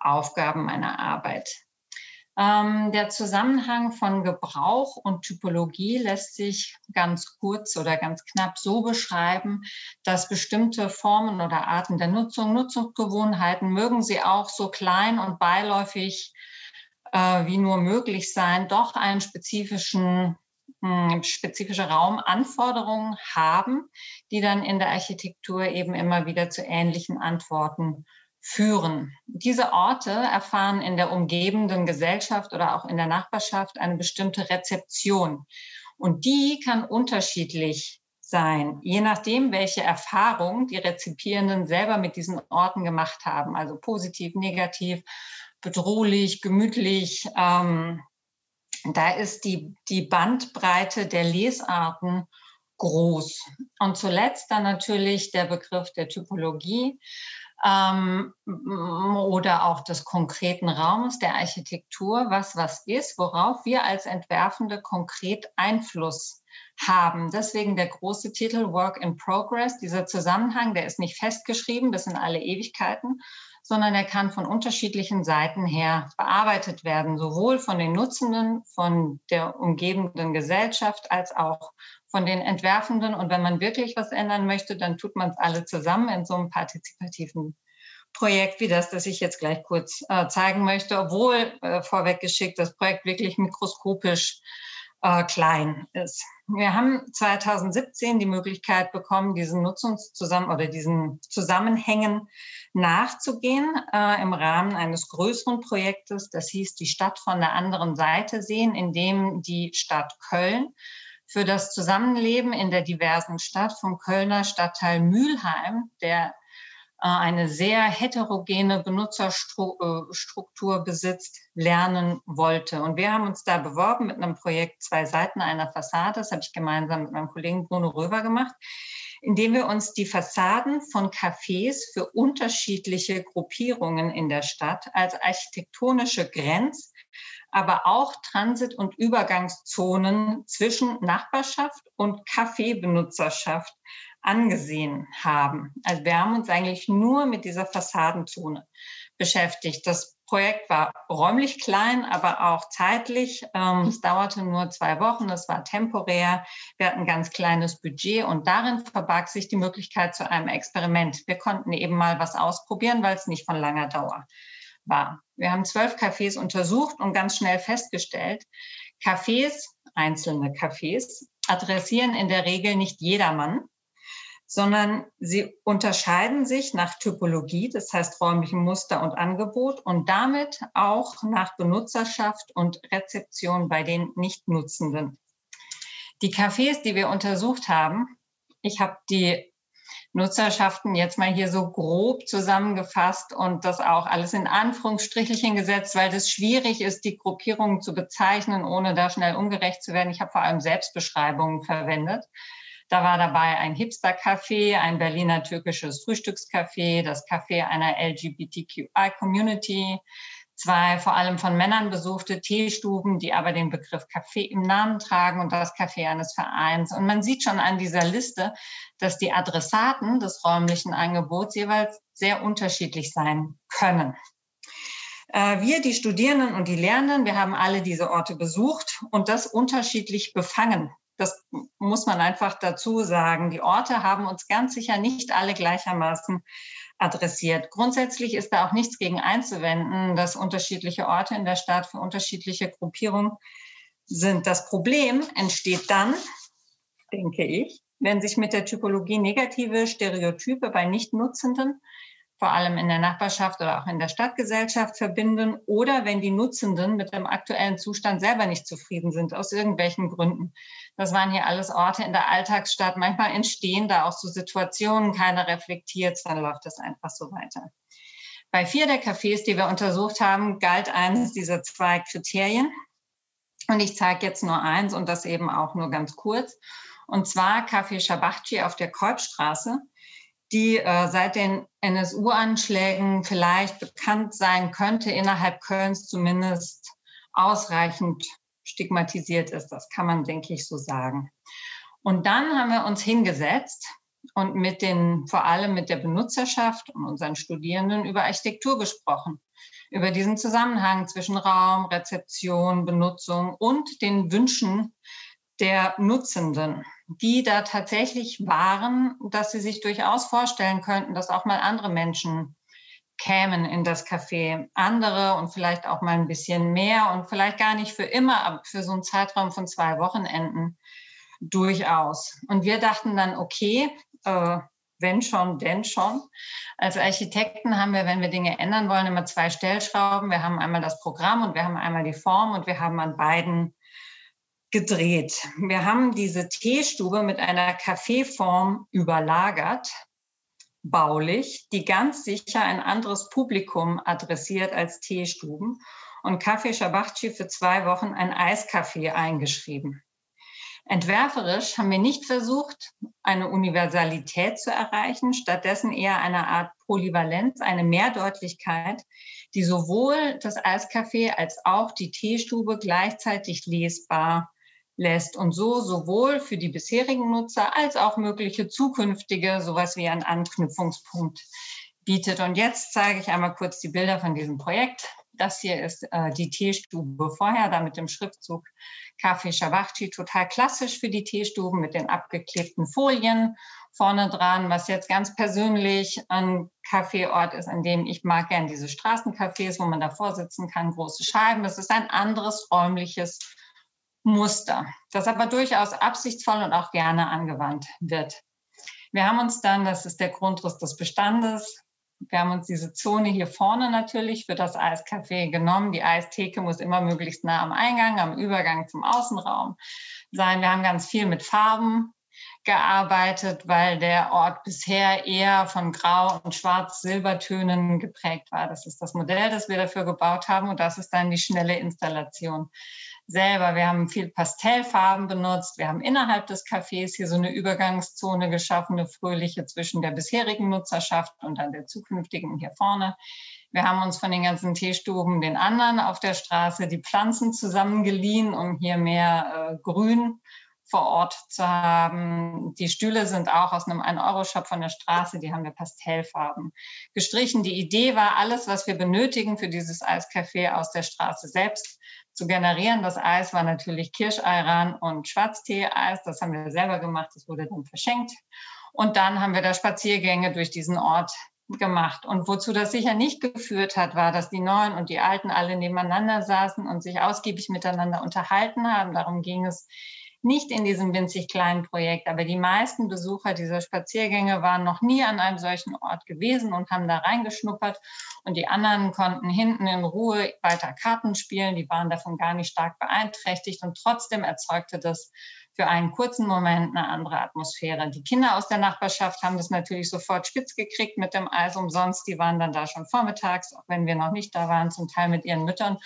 Aufgaben meiner Arbeit. Ähm, der Zusammenhang von Gebrauch und Typologie lässt sich ganz kurz oder ganz knapp so beschreiben, dass bestimmte Formen oder Arten der Nutzung, Nutzungsgewohnheiten, mögen sie auch so klein und beiläufig äh, wie nur möglich sein, doch einen spezifischen hm, spezifische Raumanforderungen haben, die dann in der Architektur eben immer wieder zu ähnlichen Antworten führen. Diese Orte erfahren in der umgebenden Gesellschaft oder auch in der Nachbarschaft eine bestimmte Rezeption. Und die kann unterschiedlich sein, je nachdem, welche Erfahrung die Rezipierenden selber mit diesen Orten gemacht haben. Also positiv, negativ, bedrohlich, gemütlich. Ähm, da ist die, die Bandbreite der Lesarten groß. Und zuletzt dann natürlich der Begriff der Typologie ähm, oder auch des konkreten Raumes, der Architektur, was was ist, worauf wir als Entwerfende konkret Einfluss haben. Deswegen der große Titel Work in Progress. Dieser Zusammenhang, der ist nicht festgeschrieben bis in alle Ewigkeiten, sondern er kann von unterschiedlichen Seiten her bearbeitet werden, sowohl von den Nutzenden, von der umgebenden Gesellschaft als auch von den Entwerfenden. Und wenn man wirklich was ändern möchte, dann tut man es alle zusammen in so einem partizipativen Projekt wie das, das ich jetzt gleich kurz äh, zeigen möchte, obwohl äh, vorweggeschickt das Projekt wirklich mikroskopisch äh, klein ist. Wir haben 2017 die Möglichkeit bekommen, diesen Nutzungszusammen oder diesen Zusammenhängen nachzugehen äh, im Rahmen eines größeren Projektes. Das hieß die Stadt von der anderen Seite sehen, in dem die Stadt Köln für das Zusammenleben in der diversen Stadt vom Kölner Stadtteil Mülheim, der äh, eine sehr heterogene Benutzerstruktur äh, besitzt, lernen wollte. Und wir haben uns da beworben mit einem Projekt Zwei Seiten einer Fassade. Das habe ich gemeinsam mit meinem Kollegen Bruno Röver gemacht, indem wir uns die Fassaden von Cafés für unterschiedliche Gruppierungen in der Stadt als architektonische Grenz aber auch Transit- und Übergangszonen zwischen Nachbarschaft und Kaffeebenutzerschaft angesehen haben. Also wir haben uns eigentlich nur mit dieser Fassadenzone beschäftigt. Das Projekt war räumlich klein, aber auch zeitlich. Ähm, es dauerte nur zwei Wochen, es war temporär. Wir hatten ein ganz kleines Budget und darin verbarg sich die Möglichkeit zu einem Experiment. Wir konnten eben mal was ausprobieren, weil es nicht von langer Dauer war. Wir haben zwölf Cafés untersucht und ganz schnell festgestellt, Cafés, einzelne Cafés, adressieren in der Regel nicht jedermann, sondern sie unterscheiden sich nach Typologie, das heißt räumlichem Muster und Angebot und damit auch nach Benutzerschaft und Rezeption bei den Nichtnutzenden. Die Cafés, die wir untersucht haben, ich habe die Nutzerschaften jetzt mal hier so grob zusammengefasst und das auch alles in Anführungsstrichelchen gesetzt, weil das schwierig ist, die Gruppierungen zu bezeichnen, ohne da schnell ungerecht zu werden. Ich habe vor allem Selbstbeschreibungen verwendet. Da war dabei ein Hipster-Café, ein Berliner türkisches Frühstückscafé, das Café einer LGBTQI-Community, zwei vor allem von Männern besuchte Teestuben, die aber den Begriff Café im Namen tragen und das Café eines Vereins. Und man sieht schon an dieser Liste, dass die Adressaten des räumlichen Angebots jeweils sehr unterschiedlich sein können. Äh, wir, die Studierenden und die Lernenden, wir haben alle diese Orte besucht und das unterschiedlich befangen. Das muss man einfach dazu sagen. Die Orte haben uns ganz sicher nicht alle gleichermaßen adressiert. Grundsätzlich ist da auch nichts gegen einzuwenden, dass unterschiedliche Orte in der Stadt für unterschiedliche Gruppierungen sind. Das Problem entsteht dann, denke ich, wenn sich mit der Typologie negative Stereotype bei Nichtnutzenden vor allem in der Nachbarschaft oder auch in der Stadtgesellschaft verbinden oder wenn die Nutzenden mit dem aktuellen Zustand selber nicht zufrieden sind, aus irgendwelchen Gründen. Das waren hier alles Orte in der Alltagsstadt. Manchmal entstehen da auch so Situationen, keiner reflektiert, dann läuft das einfach so weiter. Bei vier der Cafés, die wir untersucht haben, galt eines dieser zwei Kriterien. Und ich zeige jetzt nur eins und das eben auch nur ganz kurz. Und zwar Café Schabachi auf der Kolbstraße die äh, seit den NSU-Anschlägen vielleicht bekannt sein könnte, innerhalb Kölns zumindest ausreichend stigmatisiert ist. Das kann man, denke ich, so sagen. Und dann haben wir uns hingesetzt und mit den, vor allem mit der Benutzerschaft und unseren Studierenden über Architektur gesprochen. Über diesen Zusammenhang zwischen Raum, Rezeption, Benutzung und den Wünschen der Nutzenden, die da tatsächlich waren, dass sie sich durchaus vorstellen könnten, dass auch mal andere Menschen kämen in das Café. Andere und vielleicht auch mal ein bisschen mehr und vielleicht gar nicht für immer, aber für so einen Zeitraum von zwei Wochenenden durchaus. Und wir dachten dann, okay, äh, wenn schon, denn schon. Als Architekten haben wir, wenn wir Dinge ändern wollen, immer zwei Stellschrauben. Wir haben einmal das Programm und wir haben einmal die Form und wir haben an beiden gedreht. Wir haben diese Teestube mit einer Kaffeeform überlagert, baulich, die ganz sicher ein anderes Publikum adressiert als Teestuben und Kaffee Shabachchi für zwei Wochen ein Eiskaffee eingeschrieben. Entwerferisch haben wir nicht versucht, eine Universalität zu erreichen, stattdessen eher eine Art Polyvalenz, eine Mehrdeutlichkeit, die sowohl das Eiskaffee als auch die Teestube gleichzeitig lesbar lässt und so sowohl für die bisherigen Nutzer als auch mögliche zukünftige sowas wie einen Anknüpfungspunkt bietet. Und jetzt zeige ich einmal kurz die Bilder von diesem Projekt. Das hier ist äh, die Teestube vorher, da mit dem Schriftzug Kaffee Shabachti, total klassisch für die Teestuben mit den abgeklebten Folien vorne dran, was jetzt ganz persönlich ein Kaffeeort ist, an dem ich mag gern diese Straßencafés, wo man davor sitzen kann, große Scheiben. Es ist ein anderes räumliches Muster, das aber durchaus absichtsvoll und auch gerne angewandt wird. Wir haben uns dann, das ist der Grundriss des Bestandes, wir haben uns diese Zone hier vorne natürlich für das Eiscafé genommen. Die Eistheke muss immer möglichst nah am Eingang, am Übergang zum Außenraum sein. Wir haben ganz viel mit Farben gearbeitet, weil der Ort bisher eher von Grau- und Schwarz-Silbertönen geprägt war. Das ist das Modell, das wir dafür gebaut haben und das ist dann die schnelle Installation selber. Wir haben viel Pastellfarben benutzt. Wir haben innerhalb des Cafés hier so eine Übergangszone geschaffen, eine fröhliche zwischen der bisherigen Nutzerschaft und dann der zukünftigen hier vorne. Wir haben uns von den ganzen Teestuben den anderen auf der Straße die Pflanzen zusammengeliehen, um hier mehr äh, Grün vor Ort zu haben. Die Stühle sind auch aus einem 1-Euro-Shop von der Straße, die haben wir Pastellfarben gestrichen. Die Idee war, alles, was wir benötigen für dieses Eiscafé aus der Straße selbst zu generieren. Das Eis war natürlich Kirscheiran und Schwarztee-Eis. Das haben wir selber gemacht. Das wurde dann verschenkt. Und dann haben wir da Spaziergänge durch diesen Ort gemacht. Und wozu das sicher nicht geführt hat, war, dass die Neuen und die Alten alle nebeneinander saßen und sich ausgiebig miteinander unterhalten haben. Darum ging es nicht in diesem winzig kleinen Projekt, aber die meisten Besucher dieser Spaziergänge waren noch nie an einem solchen Ort gewesen und haben da reingeschnuppert und die anderen konnten hinten in Ruhe weiter Karten spielen, die waren davon gar nicht stark beeinträchtigt und trotzdem erzeugte das für einen kurzen Moment eine andere Atmosphäre. Die Kinder aus der Nachbarschaft haben das natürlich sofort spitz gekriegt mit dem Eis umsonst. Die waren dann da schon vormittags, auch wenn wir noch nicht da waren, zum Teil mit ihren Müttern.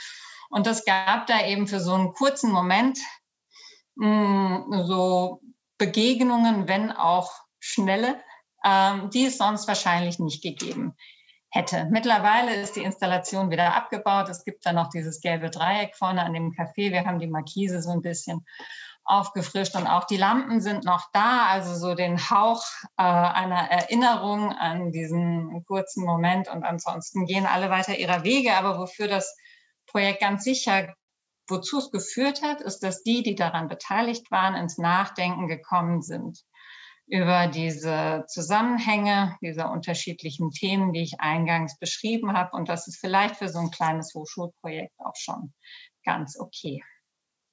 Und das gab da eben für so einen kurzen Moment Mm, so Begegnungen, wenn auch schnelle, ähm, die es sonst wahrscheinlich nicht gegeben hätte. Mittlerweile ist die Installation wieder abgebaut. Es gibt da noch dieses gelbe Dreieck vorne an dem Café. Wir haben die Markise so ein bisschen aufgefrischt und auch die Lampen sind noch da, also so den Hauch äh, einer Erinnerung an diesen kurzen Moment und ansonsten gehen alle weiter ihrer Wege, aber wofür das Projekt ganz sicher Wozu es geführt hat, ist, dass die, die daran beteiligt waren, ins Nachdenken gekommen sind über diese Zusammenhänge dieser unterschiedlichen Themen, die ich eingangs beschrieben habe. Und das ist vielleicht für so ein kleines Hochschulprojekt auch schon ganz okay.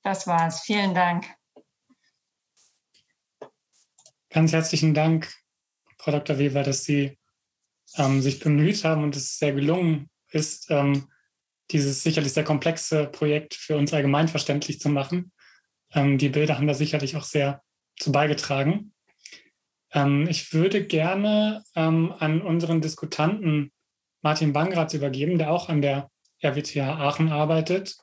Das war's. Vielen Dank. Ganz herzlichen Dank, Frau Dr. Weber, dass Sie ähm, sich bemüht haben und es sehr gelungen ist, ähm, dieses sicherlich sehr komplexe Projekt für uns allgemein verständlich zu machen. Ähm, die Bilder haben da sicherlich auch sehr zu beigetragen. Ähm, ich würde gerne ähm, an unseren Diskutanten Martin Bangratz übergeben, der auch an der RWTH Aachen arbeitet,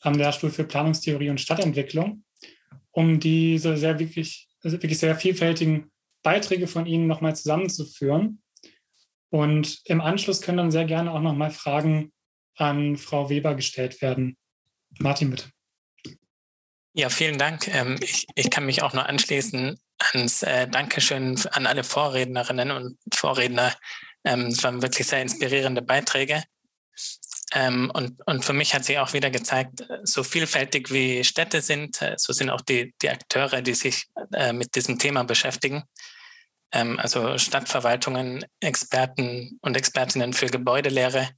am Lehrstuhl für Planungstheorie und Stadtentwicklung, um diese sehr wirklich, also wirklich sehr vielfältigen Beiträge von Ihnen nochmal zusammenzuführen. Und im Anschluss können dann sehr gerne auch nochmal Fragen an Frau Weber gestellt werden. Martin, bitte. Ja, vielen Dank. Ähm, ich, ich kann mich auch nur anschließen ans äh, Dankeschön an alle Vorrednerinnen und Vorredner. Ähm, es waren wirklich sehr inspirierende Beiträge. Ähm, und, und für mich hat sich auch wieder gezeigt, so vielfältig wie Städte sind, äh, so sind auch die, die Akteure, die sich äh, mit diesem Thema beschäftigen. Also Stadtverwaltungen, Experten und Expertinnen für Gebäudelehre,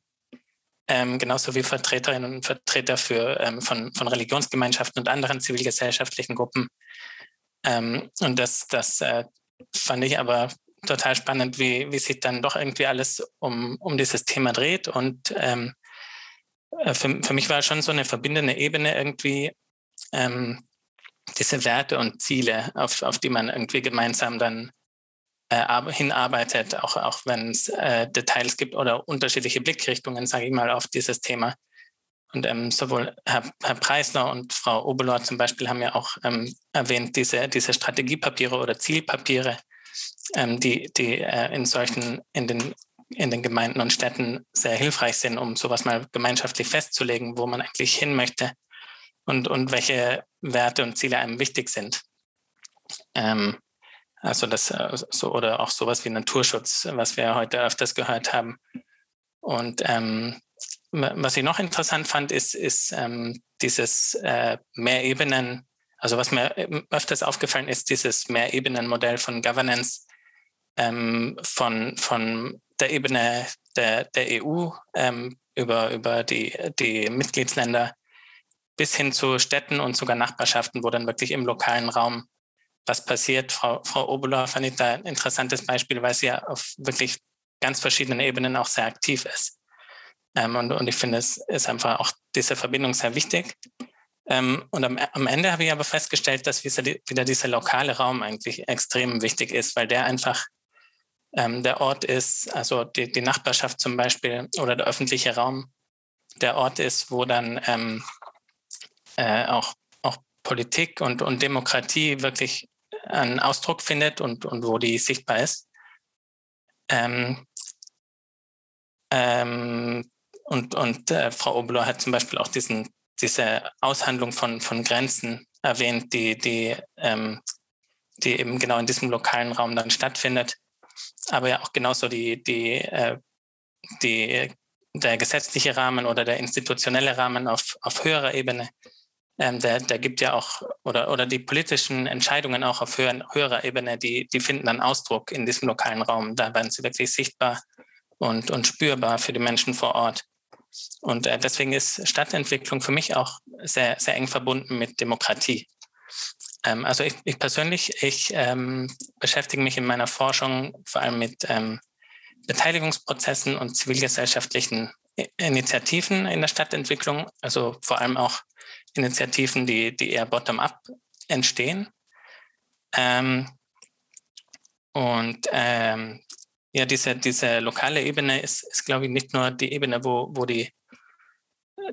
ähm, genauso wie Vertreterinnen und Vertreter für, ähm, von, von Religionsgemeinschaften und anderen zivilgesellschaftlichen Gruppen. Ähm, und das, das äh, fand ich aber total spannend, wie, wie sich dann doch irgendwie alles um, um dieses Thema dreht. Und ähm, äh, für, für mich war schon so eine verbindende Ebene irgendwie ähm, diese Werte und Ziele, auf, auf die man irgendwie gemeinsam dann äh, hinarbeitet, auch, auch wenn es äh, Details gibt oder unterschiedliche Blickrichtungen, sage ich mal, auf dieses Thema. Und ähm, sowohl Herr, Herr, Preisler und Frau Oberlor zum Beispiel haben ja auch ähm, erwähnt, diese, diese Strategiepapiere oder Zielpapiere, ähm, die, die äh, in solchen, in den, in den Gemeinden und Städten sehr hilfreich sind, um sowas mal gemeinschaftlich festzulegen, wo man eigentlich hin möchte und, und welche Werte und Ziele einem wichtig sind. Ähm, also das äh, so oder auch sowas wie Naturschutz, was wir heute öfters gehört haben. Und ähm, was ich noch interessant fand, ist, ist ähm, dieses äh, Mehrebenen, also was mir ähm, öfters aufgefallen ist, dieses Mehrebenenmodell von Governance ähm, von, von der Ebene der, der EU ähm, über, über die, die Mitgliedsländer bis hin zu Städten und sogar Nachbarschaften, wo dann wirklich im lokalen Raum was passiert. Frau, Frau Oberler fand ich da ein interessantes Beispiel, weil sie ja auf wirklich ganz verschiedenen Ebenen auch sehr aktiv ist. Ähm, und, und ich finde, es ist einfach auch diese Verbindung sehr wichtig. Ähm, und am, am, Ende habe ich aber festgestellt, dass wieder, wieder dieser lokale Raum eigentlich extrem wichtig ist, weil der einfach ähm, der Ort ist, also die, die, Nachbarschaft zum Beispiel oder der öffentliche Raum, der Ort ist, wo dann ähm, äh, auch, auch Politik und, und Demokratie wirklich einen Ausdruck findet und, und wo die sichtbar ist. Ähm, ähm, und und äh, Frau Obler hat zum Beispiel auch diesen, diese Aushandlung von, von Grenzen erwähnt, die, die, ähm, die eben genau in diesem lokalen Raum dann stattfindet. Aber ja auch genauso die, die, äh, die, der gesetzliche Rahmen oder der institutionelle Rahmen auf, auf höherer Ebene ähm, der, der gibt ja auch, oder, oder die politischen Entscheidungen auch auf höher, höherer Ebene, die, die finden dann Ausdruck in diesem lokalen Raum. Da werden sie wirklich sichtbar und, und spürbar für die Menschen vor Ort. Und äh, deswegen ist Stadtentwicklung für mich auch sehr, sehr eng verbunden mit Demokratie. Ähm, also ich, ich, persönlich, ich ähm, beschäftige mich in meiner Forschung vor allem mit ähm, Beteiligungsprozessen und zivilgesellschaftlichen Initiativen in der Stadtentwicklung, also vor allem auch Initiativen, die, die eher bottom-up entstehen. Ähm, und ähm, ja, diese, diese lokale Ebene ist, ist, glaube ich, nicht nur die Ebene, wo, wo die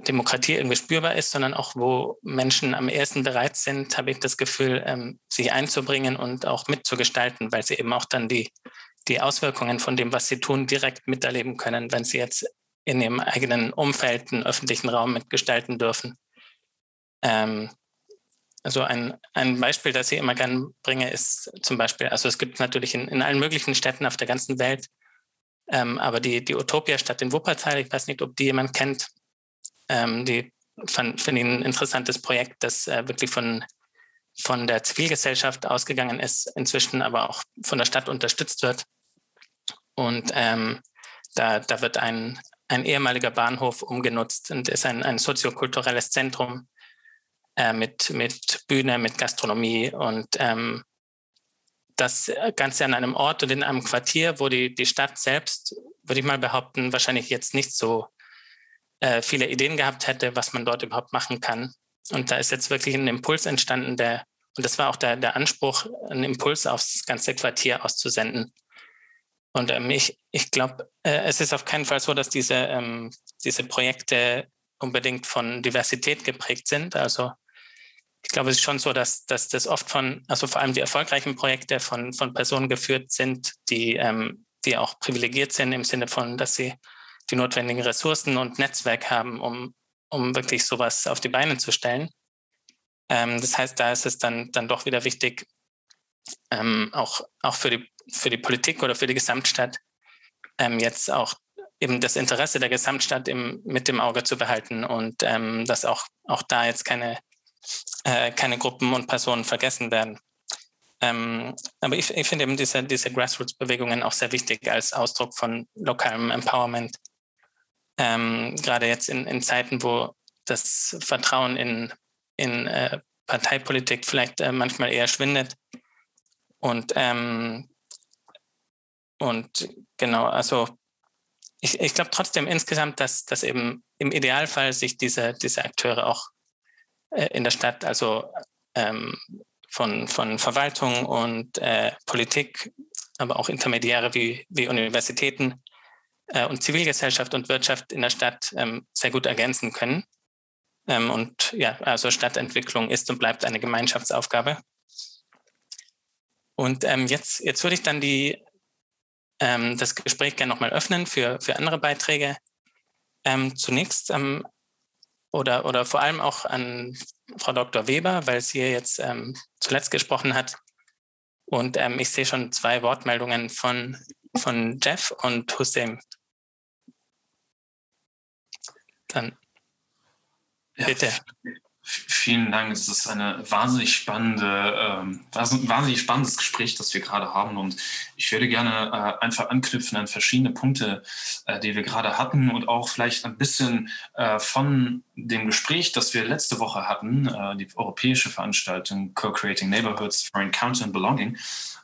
Demokratie irgendwie spürbar ist, sondern auch, wo Menschen am ersten bereit sind, habe ich das Gefühl, ähm, sich einzubringen und auch mitzugestalten, weil sie eben auch dann die, die Auswirkungen von dem, was sie tun, direkt miterleben können, wenn sie jetzt in ihrem eigenen Umfeld einen öffentlichen Raum mitgestalten dürfen. Ähm, also ein, ein Beispiel, das ich immer gerne bringe, ist zum Beispiel, also es gibt natürlich in, in allen möglichen Städten auf der ganzen Welt, ähm, aber die, die Utopia-Stadt in Wuppertal, ich weiß nicht, ob die jemand kennt, ähm, die finde ich ein interessantes Projekt, das äh, wirklich von, von der Zivilgesellschaft ausgegangen ist, inzwischen aber auch von der Stadt unterstützt wird. Und ähm, da, da wird ein, ein ehemaliger Bahnhof umgenutzt und ist ein, ein soziokulturelles Zentrum äh, mit, mit Bühne, mit Gastronomie und ähm, das Ganze an einem Ort und in einem Quartier, wo die, die Stadt selbst, würde ich mal behaupten, wahrscheinlich jetzt nicht so äh, viele Ideen gehabt hätte, was man dort überhaupt machen kann. Und da ist jetzt wirklich ein Impuls entstanden, der, und das war auch der, der Anspruch, einen Impuls aufs ganze Quartier auszusenden. Und ähm, ich, ich glaube, äh, es ist auf keinen Fall so, dass diese, ähm, diese Projekte unbedingt von Diversität geprägt sind. Also ich glaube, es ist schon so, dass, dass das oft von, also vor allem die erfolgreichen Projekte von, von Personen geführt sind, die, ähm, die auch privilegiert sind im Sinne von, dass sie die notwendigen Ressourcen und Netzwerk haben, um, um wirklich sowas auf die Beine zu stellen. Ähm, das heißt, da ist es dann, dann doch wieder wichtig, ähm, auch, auch für, die, für die Politik oder für die Gesamtstadt ähm, jetzt auch eben das Interesse der Gesamtstadt im, mit dem Auge zu behalten und ähm, dass auch, auch da jetzt keine, äh, keine Gruppen und Personen vergessen werden. Ähm, aber ich, ich finde eben diese, diese Grassroots-Bewegungen auch sehr wichtig als Ausdruck von lokalem Empowerment. Ähm, gerade jetzt in, in Zeiten, wo das Vertrauen in, in äh, Parteipolitik vielleicht äh, manchmal eher schwindet. Und, ähm, und genau, also ich, ich glaube trotzdem insgesamt, dass, dass eben im Idealfall sich diese, diese Akteure auch in der Stadt, also ähm, von, von Verwaltung und äh, Politik, aber auch Intermediäre wie, wie Universitäten äh, und Zivilgesellschaft und Wirtschaft in der Stadt ähm, sehr gut ergänzen können. Ähm, und ja, also Stadtentwicklung ist und bleibt eine Gemeinschaftsaufgabe. Und ähm, jetzt, jetzt würde ich dann die, ähm, das Gespräch gerne nochmal öffnen für, für andere Beiträge. Ähm, zunächst oder, oder vor allem auch an Frau Dr. Weber, weil sie jetzt ähm, zuletzt gesprochen hat. Und ähm, ich sehe schon zwei Wortmeldungen von, von Jeff und Hussein. Dann bitte. Ja, Vielen Dank. Es ist eine wahnsinnig spannende, ähm, wahnsinnig spannendes Gespräch, das wir gerade haben. Und ich würde gerne äh, einfach anknüpfen an verschiedene Punkte, äh, die wir gerade hatten und auch vielleicht ein bisschen äh, von dem Gespräch, das wir letzte Woche hatten, äh, die europäische Veranstaltung Co-Creating Neighborhoods for Encounter and Belonging.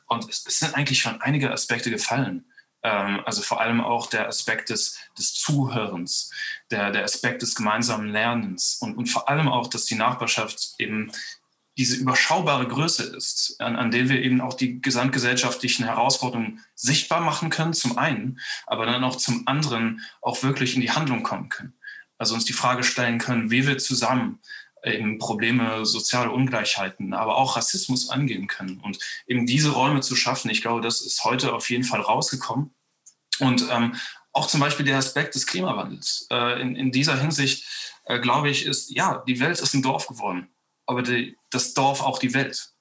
Und es, es sind eigentlich schon einige Aspekte gefallen. Ähm, also vor allem auch der Aspekt des, des Zuhörens, der, der Aspekt des gemeinsamen Lernens und, und vor allem auch, dass die Nachbarschaft eben diese überschaubare Größe ist, an, an der wir eben auch die gesamtgesellschaftlichen Herausforderungen sichtbar machen können, zum einen, aber dann auch zum anderen auch wirklich in die Handlung kommen können. Also uns die Frage stellen können, wie wir zusammen eben Probleme, soziale Ungleichheiten, aber auch Rassismus angehen können. Und eben diese Räume zu schaffen, ich glaube, das ist heute auf jeden Fall rausgekommen. Und ähm, auch zum Beispiel der Aspekt des Klimawandels. Äh, in, in dieser Hinsicht, äh, glaube ich, ist, ja, die Welt ist ein Dorf geworden, aber die, das Dorf auch die Welt.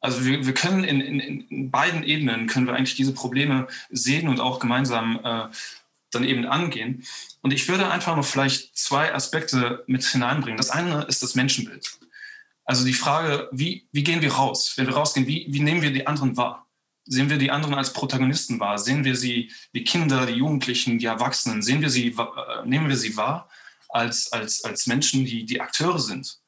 Also wir, wir können in, in, in beiden Ebenen, können wir eigentlich diese Probleme sehen und auch gemeinsam äh, dann eben angehen. Und ich würde einfach noch vielleicht zwei Aspekte mit hineinbringen. Das eine ist das Menschenbild. Also die Frage, wie, wie gehen wir raus? Wenn wir rausgehen, wie, wie nehmen wir die anderen wahr? Sehen wir die anderen als Protagonisten wahr? Sehen wir sie wie Kinder, die Jugendlichen, die Erwachsenen? Sehen wir sie, äh, nehmen wir sie wahr als, als, als Menschen, die, die Akteure sind?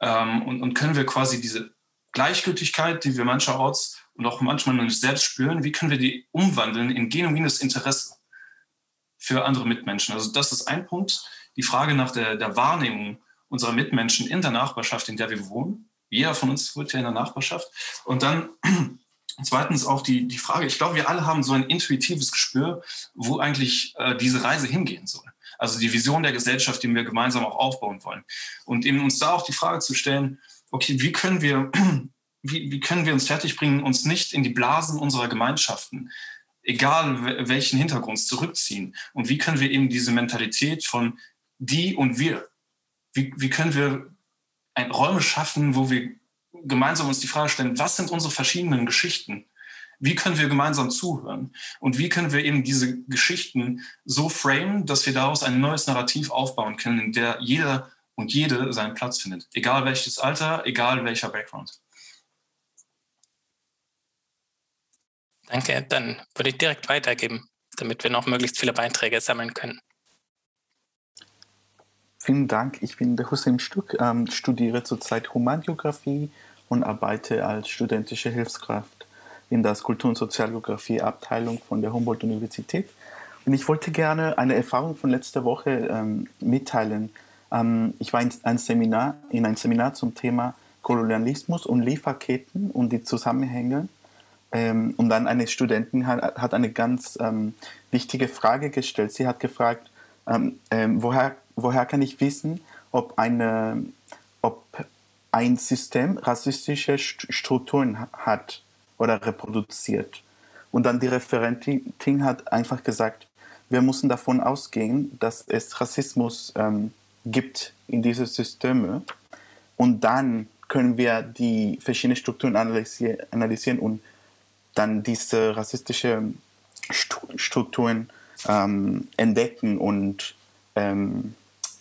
Ähm, und, und können wir quasi diese Gleichgültigkeit, die wir mancherorts und auch manchmal noch nicht selbst spüren, wie können wir die umwandeln in genuines Interesse? Für andere Mitmenschen. Also das ist ein Punkt. Die Frage nach der, der Wahrnehmung unserer Mitmenschen in der Nachbarschaft, in der wir wohnen. Jeder von uns wohnt ja in der Nachbarschaft. Und dann zweitens auch die, die Frage, ich glaube, wir alle haben so ein intuitives Gespür, wo eigentlich äh, diese Reise hingehen soll. Also die Vision der Gesellschaft, die wir gemeinsam auch aufbauen wollen. Und eben uns da auch die Frage zu stellen, okay, wie können wir, wie, wie können wir uns fertigbringen, uns nicht in die Blasen unserer Gemeinschaften egal welchen Hintergrund, zurückziehen? Und wie können wir eben diese Mentalität von die und wir, wie, wie können wir ein, Räume schaffen, wo wir gemeinsam uns die Frage stellen, was sind unsere verschiedenen Geschichten? Wie können wir gemeinsam zuhören? Und wie können wir eben diese Geschichten so framen, dass wir daraus ein neues Narrativ aufbauen können, in der jeder und jede seinen Platz findet, egal welches Alter, egal welcher Background. Danke, dann würde ich direkt weitergeben, damit wir noch möglichst viele Beiträge sammeln können. Vielen Dank. Ich bin der Hussein Stück, ähm, studiere zurzeit Humangeografie und arbeite als studentische Hilfskraft in der Kultur- und Sozialgeografie Abteilung von der Humboldt-Universität. Und ich wollte gerne eine Erfahrung von letzter Woche ähm, mitteilen. Ähm, ich war in ein Seminar, in ein Seminar zum Thema Kolonialismus und Lieferketten und die Zusammenhänge ähm, und dann eine Studentin hat, hat eine ganz ähm, wichtige Frage gestellt. Sie hat gefragt, ähm, ähm woher, woher kann ich wissen, ob, eine, ob ein System rassistische Strukturen hat oder reproduziert. Und dann die Referentin hat einfach gesagt, wir müssen davon ausgehen, dass es Rassismus ähm, gibt in diese Systeme. Und dann können wir die verschiedenen Strukturen analysieren und dann diese rassistische Strukturen ähm, entdecken und ähm,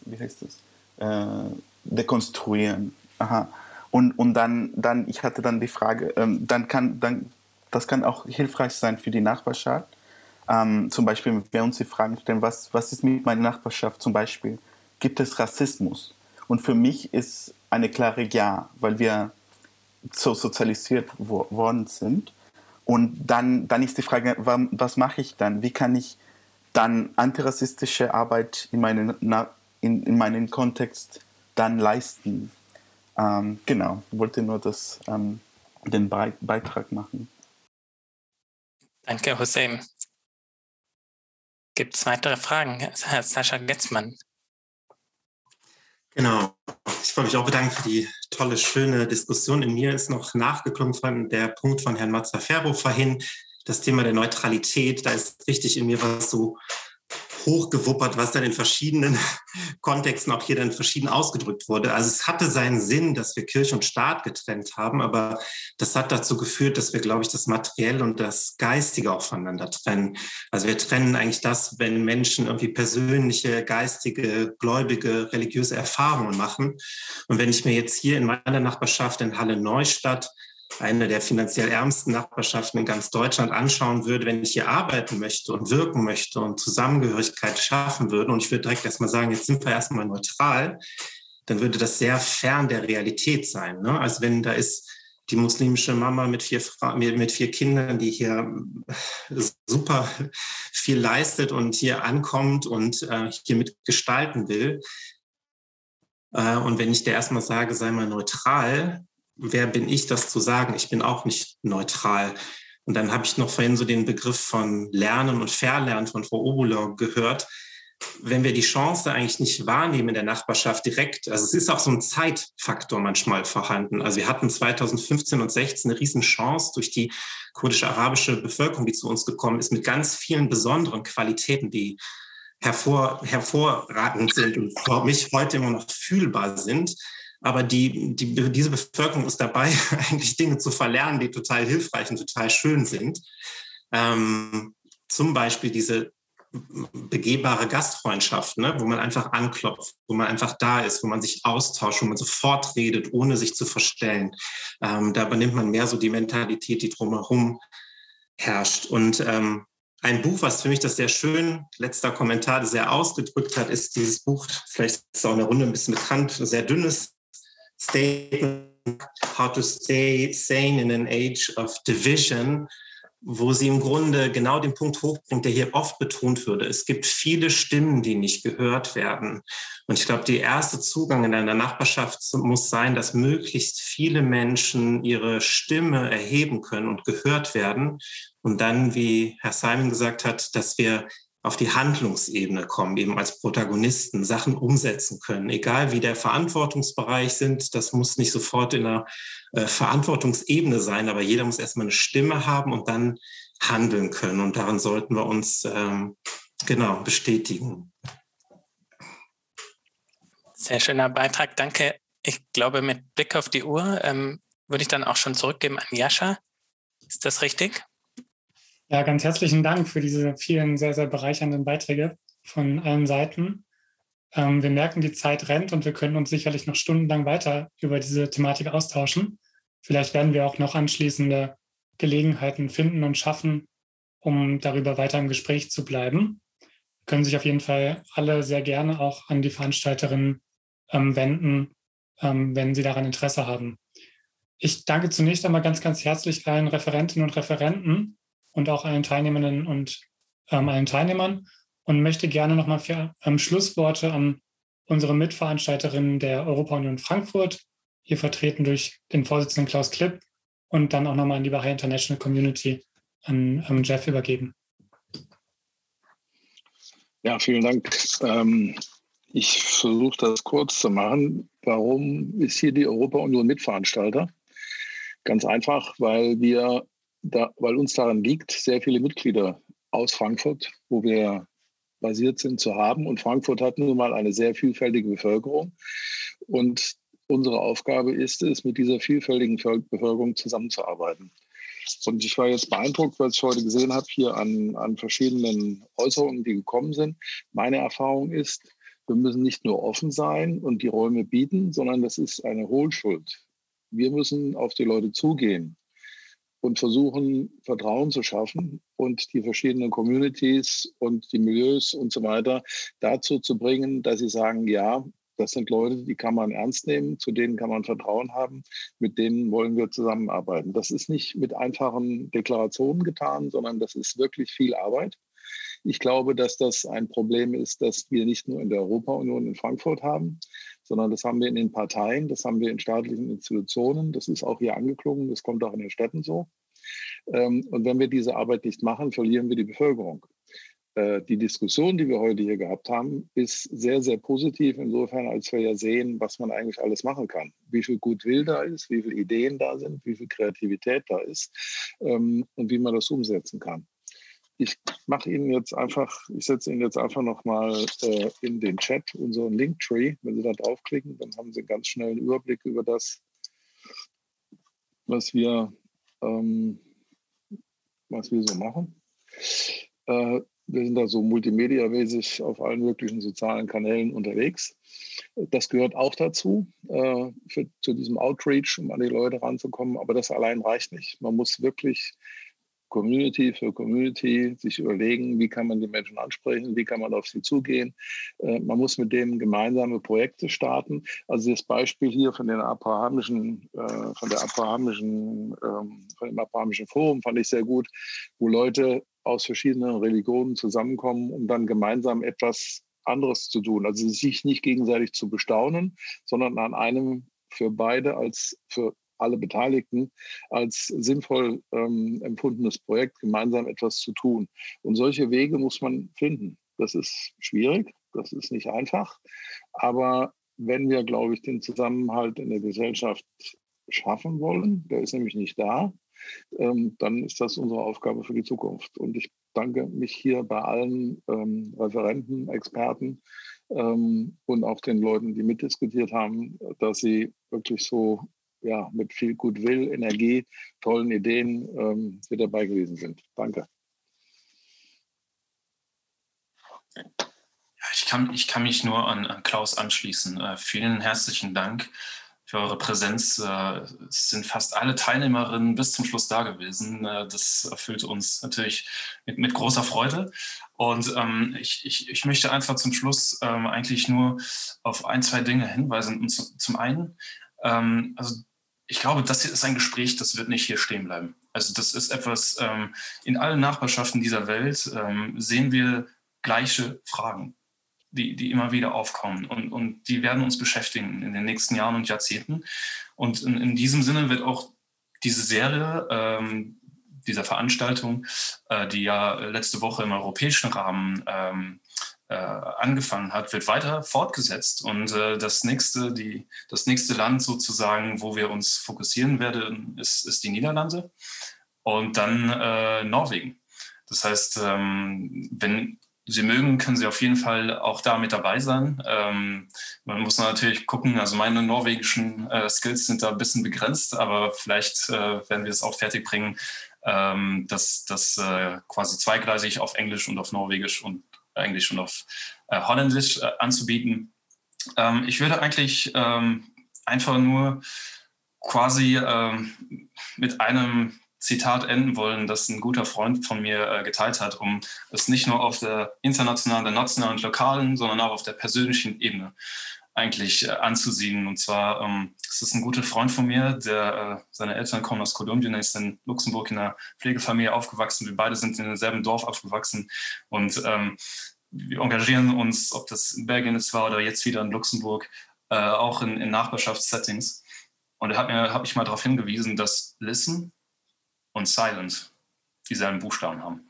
wie heißt das? Äh, dekonstruieren. Aha. Und, und dann, dann, ich hatte dann die Frage, ähm, dann kann, dann, das kann auch hilfreich sein für die Nachbarschaft. Ähm, zum Beispiel, wenn wir uns die Fragen stellen, was, was ist mit meiner Nachbarschaft zum Beispiel? Gibt es Rassismus? Und für mich ist eine klare Ja, weil wir so sozialisiert wo, worden sind. Und dann, dann ist die Frage, was mache ich dann? Wie kann ich dann antirassistische Arbeit in meinen, in, in meinen Kontext dann leisten? Ähm, genau, wollte nur das, ähm, den Be Beitrag machen. Danke, Hussein. Gibt es weitere Fragen? Herr Sascha Getzmann. Genau. Ich wollte mich auch bedanken für die tolle, schöne Diskussion. In mir ist noch nachgeklungen von der Punkt von Herrn Mazzaferro vorhin, das Thema der Neutralität. Da ist richtig in mir was so hochgewuppert, was dann in verschiedenen Kontexten auch hier dann verschieden ausgedrückt wurde. Also es hatte seinen Sinn, dass wir Kirche und Staat getrennt haben, aber das hat dazu geführt, dass wir, glaube ich, das Materielle und das Geistige auch voneinander trennen. Also wir trennen eigentlich das, wenn Menschen irgendwie persönliche, geistige, gläubige, religiöse Erfahrungen machen. Und wenn ich mir jetzt hier in meiner Nachbarschaft in Halle Neustadt eine der finanziell ärmsten Nachbarschaften in ganz Deutschland anschauen würde, wenn ich hier arbeiten möchte und wirken möchte und Zusammengehörigkeit schaffen würde, und ich würde direkt erstmal sagen, jetzt sind wir erstmal neutral, dann würde das sehr fern der Realität sein. Ne? Also wenn da ist die muslimische Mama mit vier, mit vier Kindern, die hier super viel leistet und hier ankommt und äh, hier mitgestalten will. Äh, und wenn ich der erstmal sage, sei mal neutral, wer bin ich, das zu sagen? Ich bin auch nicht neutral. Und dann habe ich noch vorhin so den Begriff von Lernen und Verlernen von Frau Obuler gehört. Wenn wir die Chance eigentlich nicht wahrnehmen in der Nachbarschaft direkt, also es ist auch so ein Zeitfaktor manchmal vorhanden. Also wir hatten 2015 und 16 eine Riesenchance durch die kurdische arabische Bevölkerung, die zu uns gekommen ist, mit ganz vielen besonderen Qualitäten, die hervor, hervorragend sind und für mich heute immer noch fühlbar sind. Aber die, die, diese Bevölkerung ist dabei, eigentlich Dinge zu verlernen, die total hilfreich und total schön sind. Ähm, zum Beispiel diese begehbare Gastfreundschaft, ne, wo man einfach anklopft, wo man einfach da ist, wo man sich austauscht, wo man sofort redet, ohne sich zu verstellen. Ähm, da übernimmt man mehr so die Mentalität, die drumherum herrscht. Und ähm, ein Buch, was für mich das sehr schön, letzter Kommentar, sehr ausgedrückt hat, ist dieses Buch, vielleicht ist es auch in der Runde ein bisschen bekannt, sehr dünnes Statement, How to Stay Sane in an Age of Division, wo sie im Grunde genau den Punkt hochbringt, der hier oft betont würde. Es gibt viele Stimmen, die nicht gehört werden. Und ich glaube, der erste Zugang in einer Nachbarschaft muss sein, dass möglichst viele Menschen ihre Stimme erheben können und gehört werden. Und dann, wie Herr Simon gesagt hat, dass wir auf die Handlungsebene kommen, eben als Protagonisten Sachen umsetzen können, egal wie der Verantwortungsbereich sind. Das muss nicht sofort in einer äh, Verantwortungsebene sein, aber jeder muss erstmal eine Stimme haben und dann handeln können. Und daran sollten wir uns ähm, genau bestätigen. Sehr schöner Beitrag, danke. Ich glaube, mit Blick auf die Uhr ähm, würde ich dann auch schon zurückgeben an Jascha. Ist das richtig? Ja, ganz herzlichen Dank für diese vielen sehr, sehr bereichernden Beiträge von allen Seiten. Ähm, wir merken, die Zeit rennt und wir können uns sicherlich noch stundenlang weiter über diese Thematik austauschen. Vielleicht werden wir auch noch anschließende Gelegenheiten finden und schaffen, um darüber weiter im Gespräch zu bleiben. Können sich auf jeden Fall alle sehr gerne auch an die Veranstalterinnen ähm, wenden, ähm, wenn sie daran Interesse haben. Ich danke zunächst einmal ganz, ganz herzlich allen Referentinnen und Referenten und auch allen Teilnehmenden und ähm, allen Teilnehmern und möchte gerne nochmal für ähm, Schlussworte an unsere Mitveranstalterinnen der Europa-Union Frankfurt, hier vertreten durch den Vorsitzenden Klaus Klipp und dann auch nochmal an die Bahai International Community an ähm, Jeff übergeben. Ja, vielen Dank. Ähm, ich versuche das kurz zu machen. Warum ist hier die Europa-Union Mitveranstalter? Ganz einfach, weil wir da, weil uns daran liegt, sehr viele Mitglieder aus Frankfurt, wo wir basiert sind, zu haben. Und Frankfurt hat nun mal eine sehr vielfältige Bevölkerung. Und unsere Aufgabe ist es, mit dieser vielfältigen Bevölkerung zusammenzuarbeiten. Und ich war jetzt beeindruckt, was ich heute gesehen habe, hier an, an verschiedenen Äußerungen, die gekommen sind. Meine Erfahrung ist, wir müssen nicht nur offen sein und die Räume bieten, sondern das ist eine Hohlschuld. Wir müssen auf die Leute zugehen und versuchen, Vertrauen zu schaffen und die verschiedenen Communities und die Milieus und so weiter dazu zu bringen, dass sie sagen, ja, das sind Leute, die kann man ernst nehmen, zu denen kann man Vertrauen haben, mit denen wollen wir zusammenarbeiten. Das ist nicht mit einfachen Deklarationen getan, sondern das ist wirklich viel Arbeit. Ich glaube, dass das ein Problem ist, das wir nicht nur in der Europa-Union in Frankfurt haben, sondern das haben wir in den Parteien, das haben wir in staatlichen Institutionen, das ist auch hier angeklungen, das kommt auch in den Städten so. Ähm, und wenn wir diese Arbeit nicht machen, verlieren wir die Bevölkerung. Äh, die Diskussion, die wir heute hier gehabt haben, ist sehr, sehr positiv insofern, als wir ja sehen, was man eigentlich alles machen kann. Wie viel Gutwill da ist, wie viele Ideen da sind, wie viel Kreativität da ist ähm, und wie man das umsetzen kann. Ich mache Ihnen jetzt einfach, ich setze Ihnen jetzt einfach nochmal äh, in den Chat unseren Linktree. Wenn Sie da draufklicken, dann haben Sie ganz schnell einen Überblick über das, was wir, ähm, was wir so machen. Äh, wir sind da so multimedia-mäßig auf allen möglichen sozialen Kanälen unterwegs. Das gehört auch dazu, äh, für, zu diesem Outreach, um an die Leute ranzukommen. Aber das allein reicht nicht. Man muss wirklich Community für Community sich überlegen, wie kann man die Menschen ansprechen, wie kann man auf sie zugehen. Äh, man muss mit denen gemeinsame Projekte starten. Also das Beispiel hier von den abrahamischen, äh, von der abrahamischen, ähm, von dem abrahamischen Forum fand ich sehr gut, wo Leute aus verschiedenen Religionen zusammenkommen, um dann gemeinsam etwas anderes zu tun. Also sich nicht gegenseitig zu bestaunen, sondern an einem für beide als für alle Beteiligten als sinnvoll ähm, empfundenes Projekt, gemeinsam etwas zu tun. Und solche Wege muss man finden. Das ist schwierig, das ist nicht einfach. Aber wenn wir, glaube ich, den Zusammenhalt in der Gesellschaft schaffen wollen, der ist nämlich nicht da, ähm, dann ist das unsere Aufgabe für die Zukunft. Und ich danke mich hier bei allen ähm, Referenten, Experten ähm, und auch den Leuten, die mitdiskutiert haben, dass sie wirklich so ja, mit viel Gutwill, Energie, tollen Ideen ähm, hier dabei gewesen sind. Danke. ich, kann, ich kann mich nur an, an Klaus anschließen. Äh, vielen herzlichen Dank für eure Präsenz. Äh, es sind fast alle Teilnehmerinnen bis zum Schluss da gewesen. Äh, das erfüllt uns natürlich mit, mit großer Freude. Und ähm, ich, ich, ich möchte einfach zum Schluss ähm, eigentlich nur auf ein, zwei Dinge hinweisen. Und zu, zum einen, ähm, also ich glaube, das hier ist ein Gespräch, das wird nicht hier stehen bleiben. Also das ist etwas, ähm, in allen Nachbarschaften dieser Welt ähm, sehen wir gleiche Fragen, die, die immer wieder aufkommen und, und die werden uns beschäftigen in den nächsten Jahren und Jahrzehnten. Und in, in diesem Sinne wird auch diese Serie ähm, dieser Veranstaltung, äh, die ja letzte Woche im europäischen Rahmen ähm, äh, angefangen hat, wird weiter fortgesetzt. Und äh, das, nächste, die, das nächste Land sozusagen, wo wir uns fokussieren werden, ist, ist die Niederlande und dann äh, Norwegen. Das heißt, ähm, wenn Sie mögen, können Sie auf jeden Fall auch da mit dabei sein. Ähm, man muss natürlich gucken, also meine norwegischen äh, Skills sind da ein bisschen begrenzt, aber vielleicht äh, werden wir es auch fertig bringen, ähm, das, das äh, quasi zweigleisig auf Englisch und auf Norwegisch und eigentlich schon auf äh, Holländisch äh, anzubieten. Ähm, ich würde eigentlich ähm, einfach nur quasi ähm, mit einem Zitat enden wollen, das ein guter Freund von mir äh, geteilt hat, um es nicht nur auf der internationalen, der nationalen und lokalen, sondern auch auf der persönlichen Ebene eigentlich äh, anzusehen. Und zwar, ähm, es ist ein guter Freund von mir, der äh, seine Eltern kommen aus Kolumbien, er ist in Luxemburg in einer Pflegefamilie aufgewachsen. Wir beide sind in demselben Dorf aufgewachsen und ähm, wir engagieren uns, ob das in Belgien ist war oder jetzt wieder in Luxemburg, äh, auch in, in Nachbarschaftssettings. Und er hat mir habe ich mal darauf hingewiesen, dass Listen und Silent dieselben Buchstaben haben.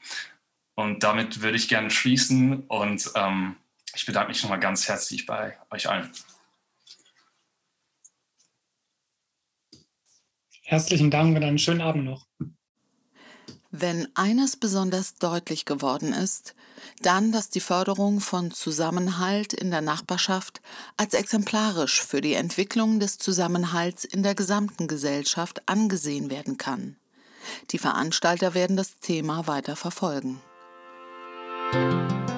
Und damit würde ich gerne schließen und ähm, ich bedanke mich nochmal ganz herzlich bei euch allen. Herzlichen Dank und einen schönen Abend noch. Wenn eines besonders deutlich geworden ist, dann, dass die Förderung von Zusammenhalt in der Nachbarschaft als exemplarisch für die Entwicklung des Zusammenhalts in der gesamten Gesellschaft angesehen werden kann. Die Veranstalter werden das Thema weiter verfolgen. Musik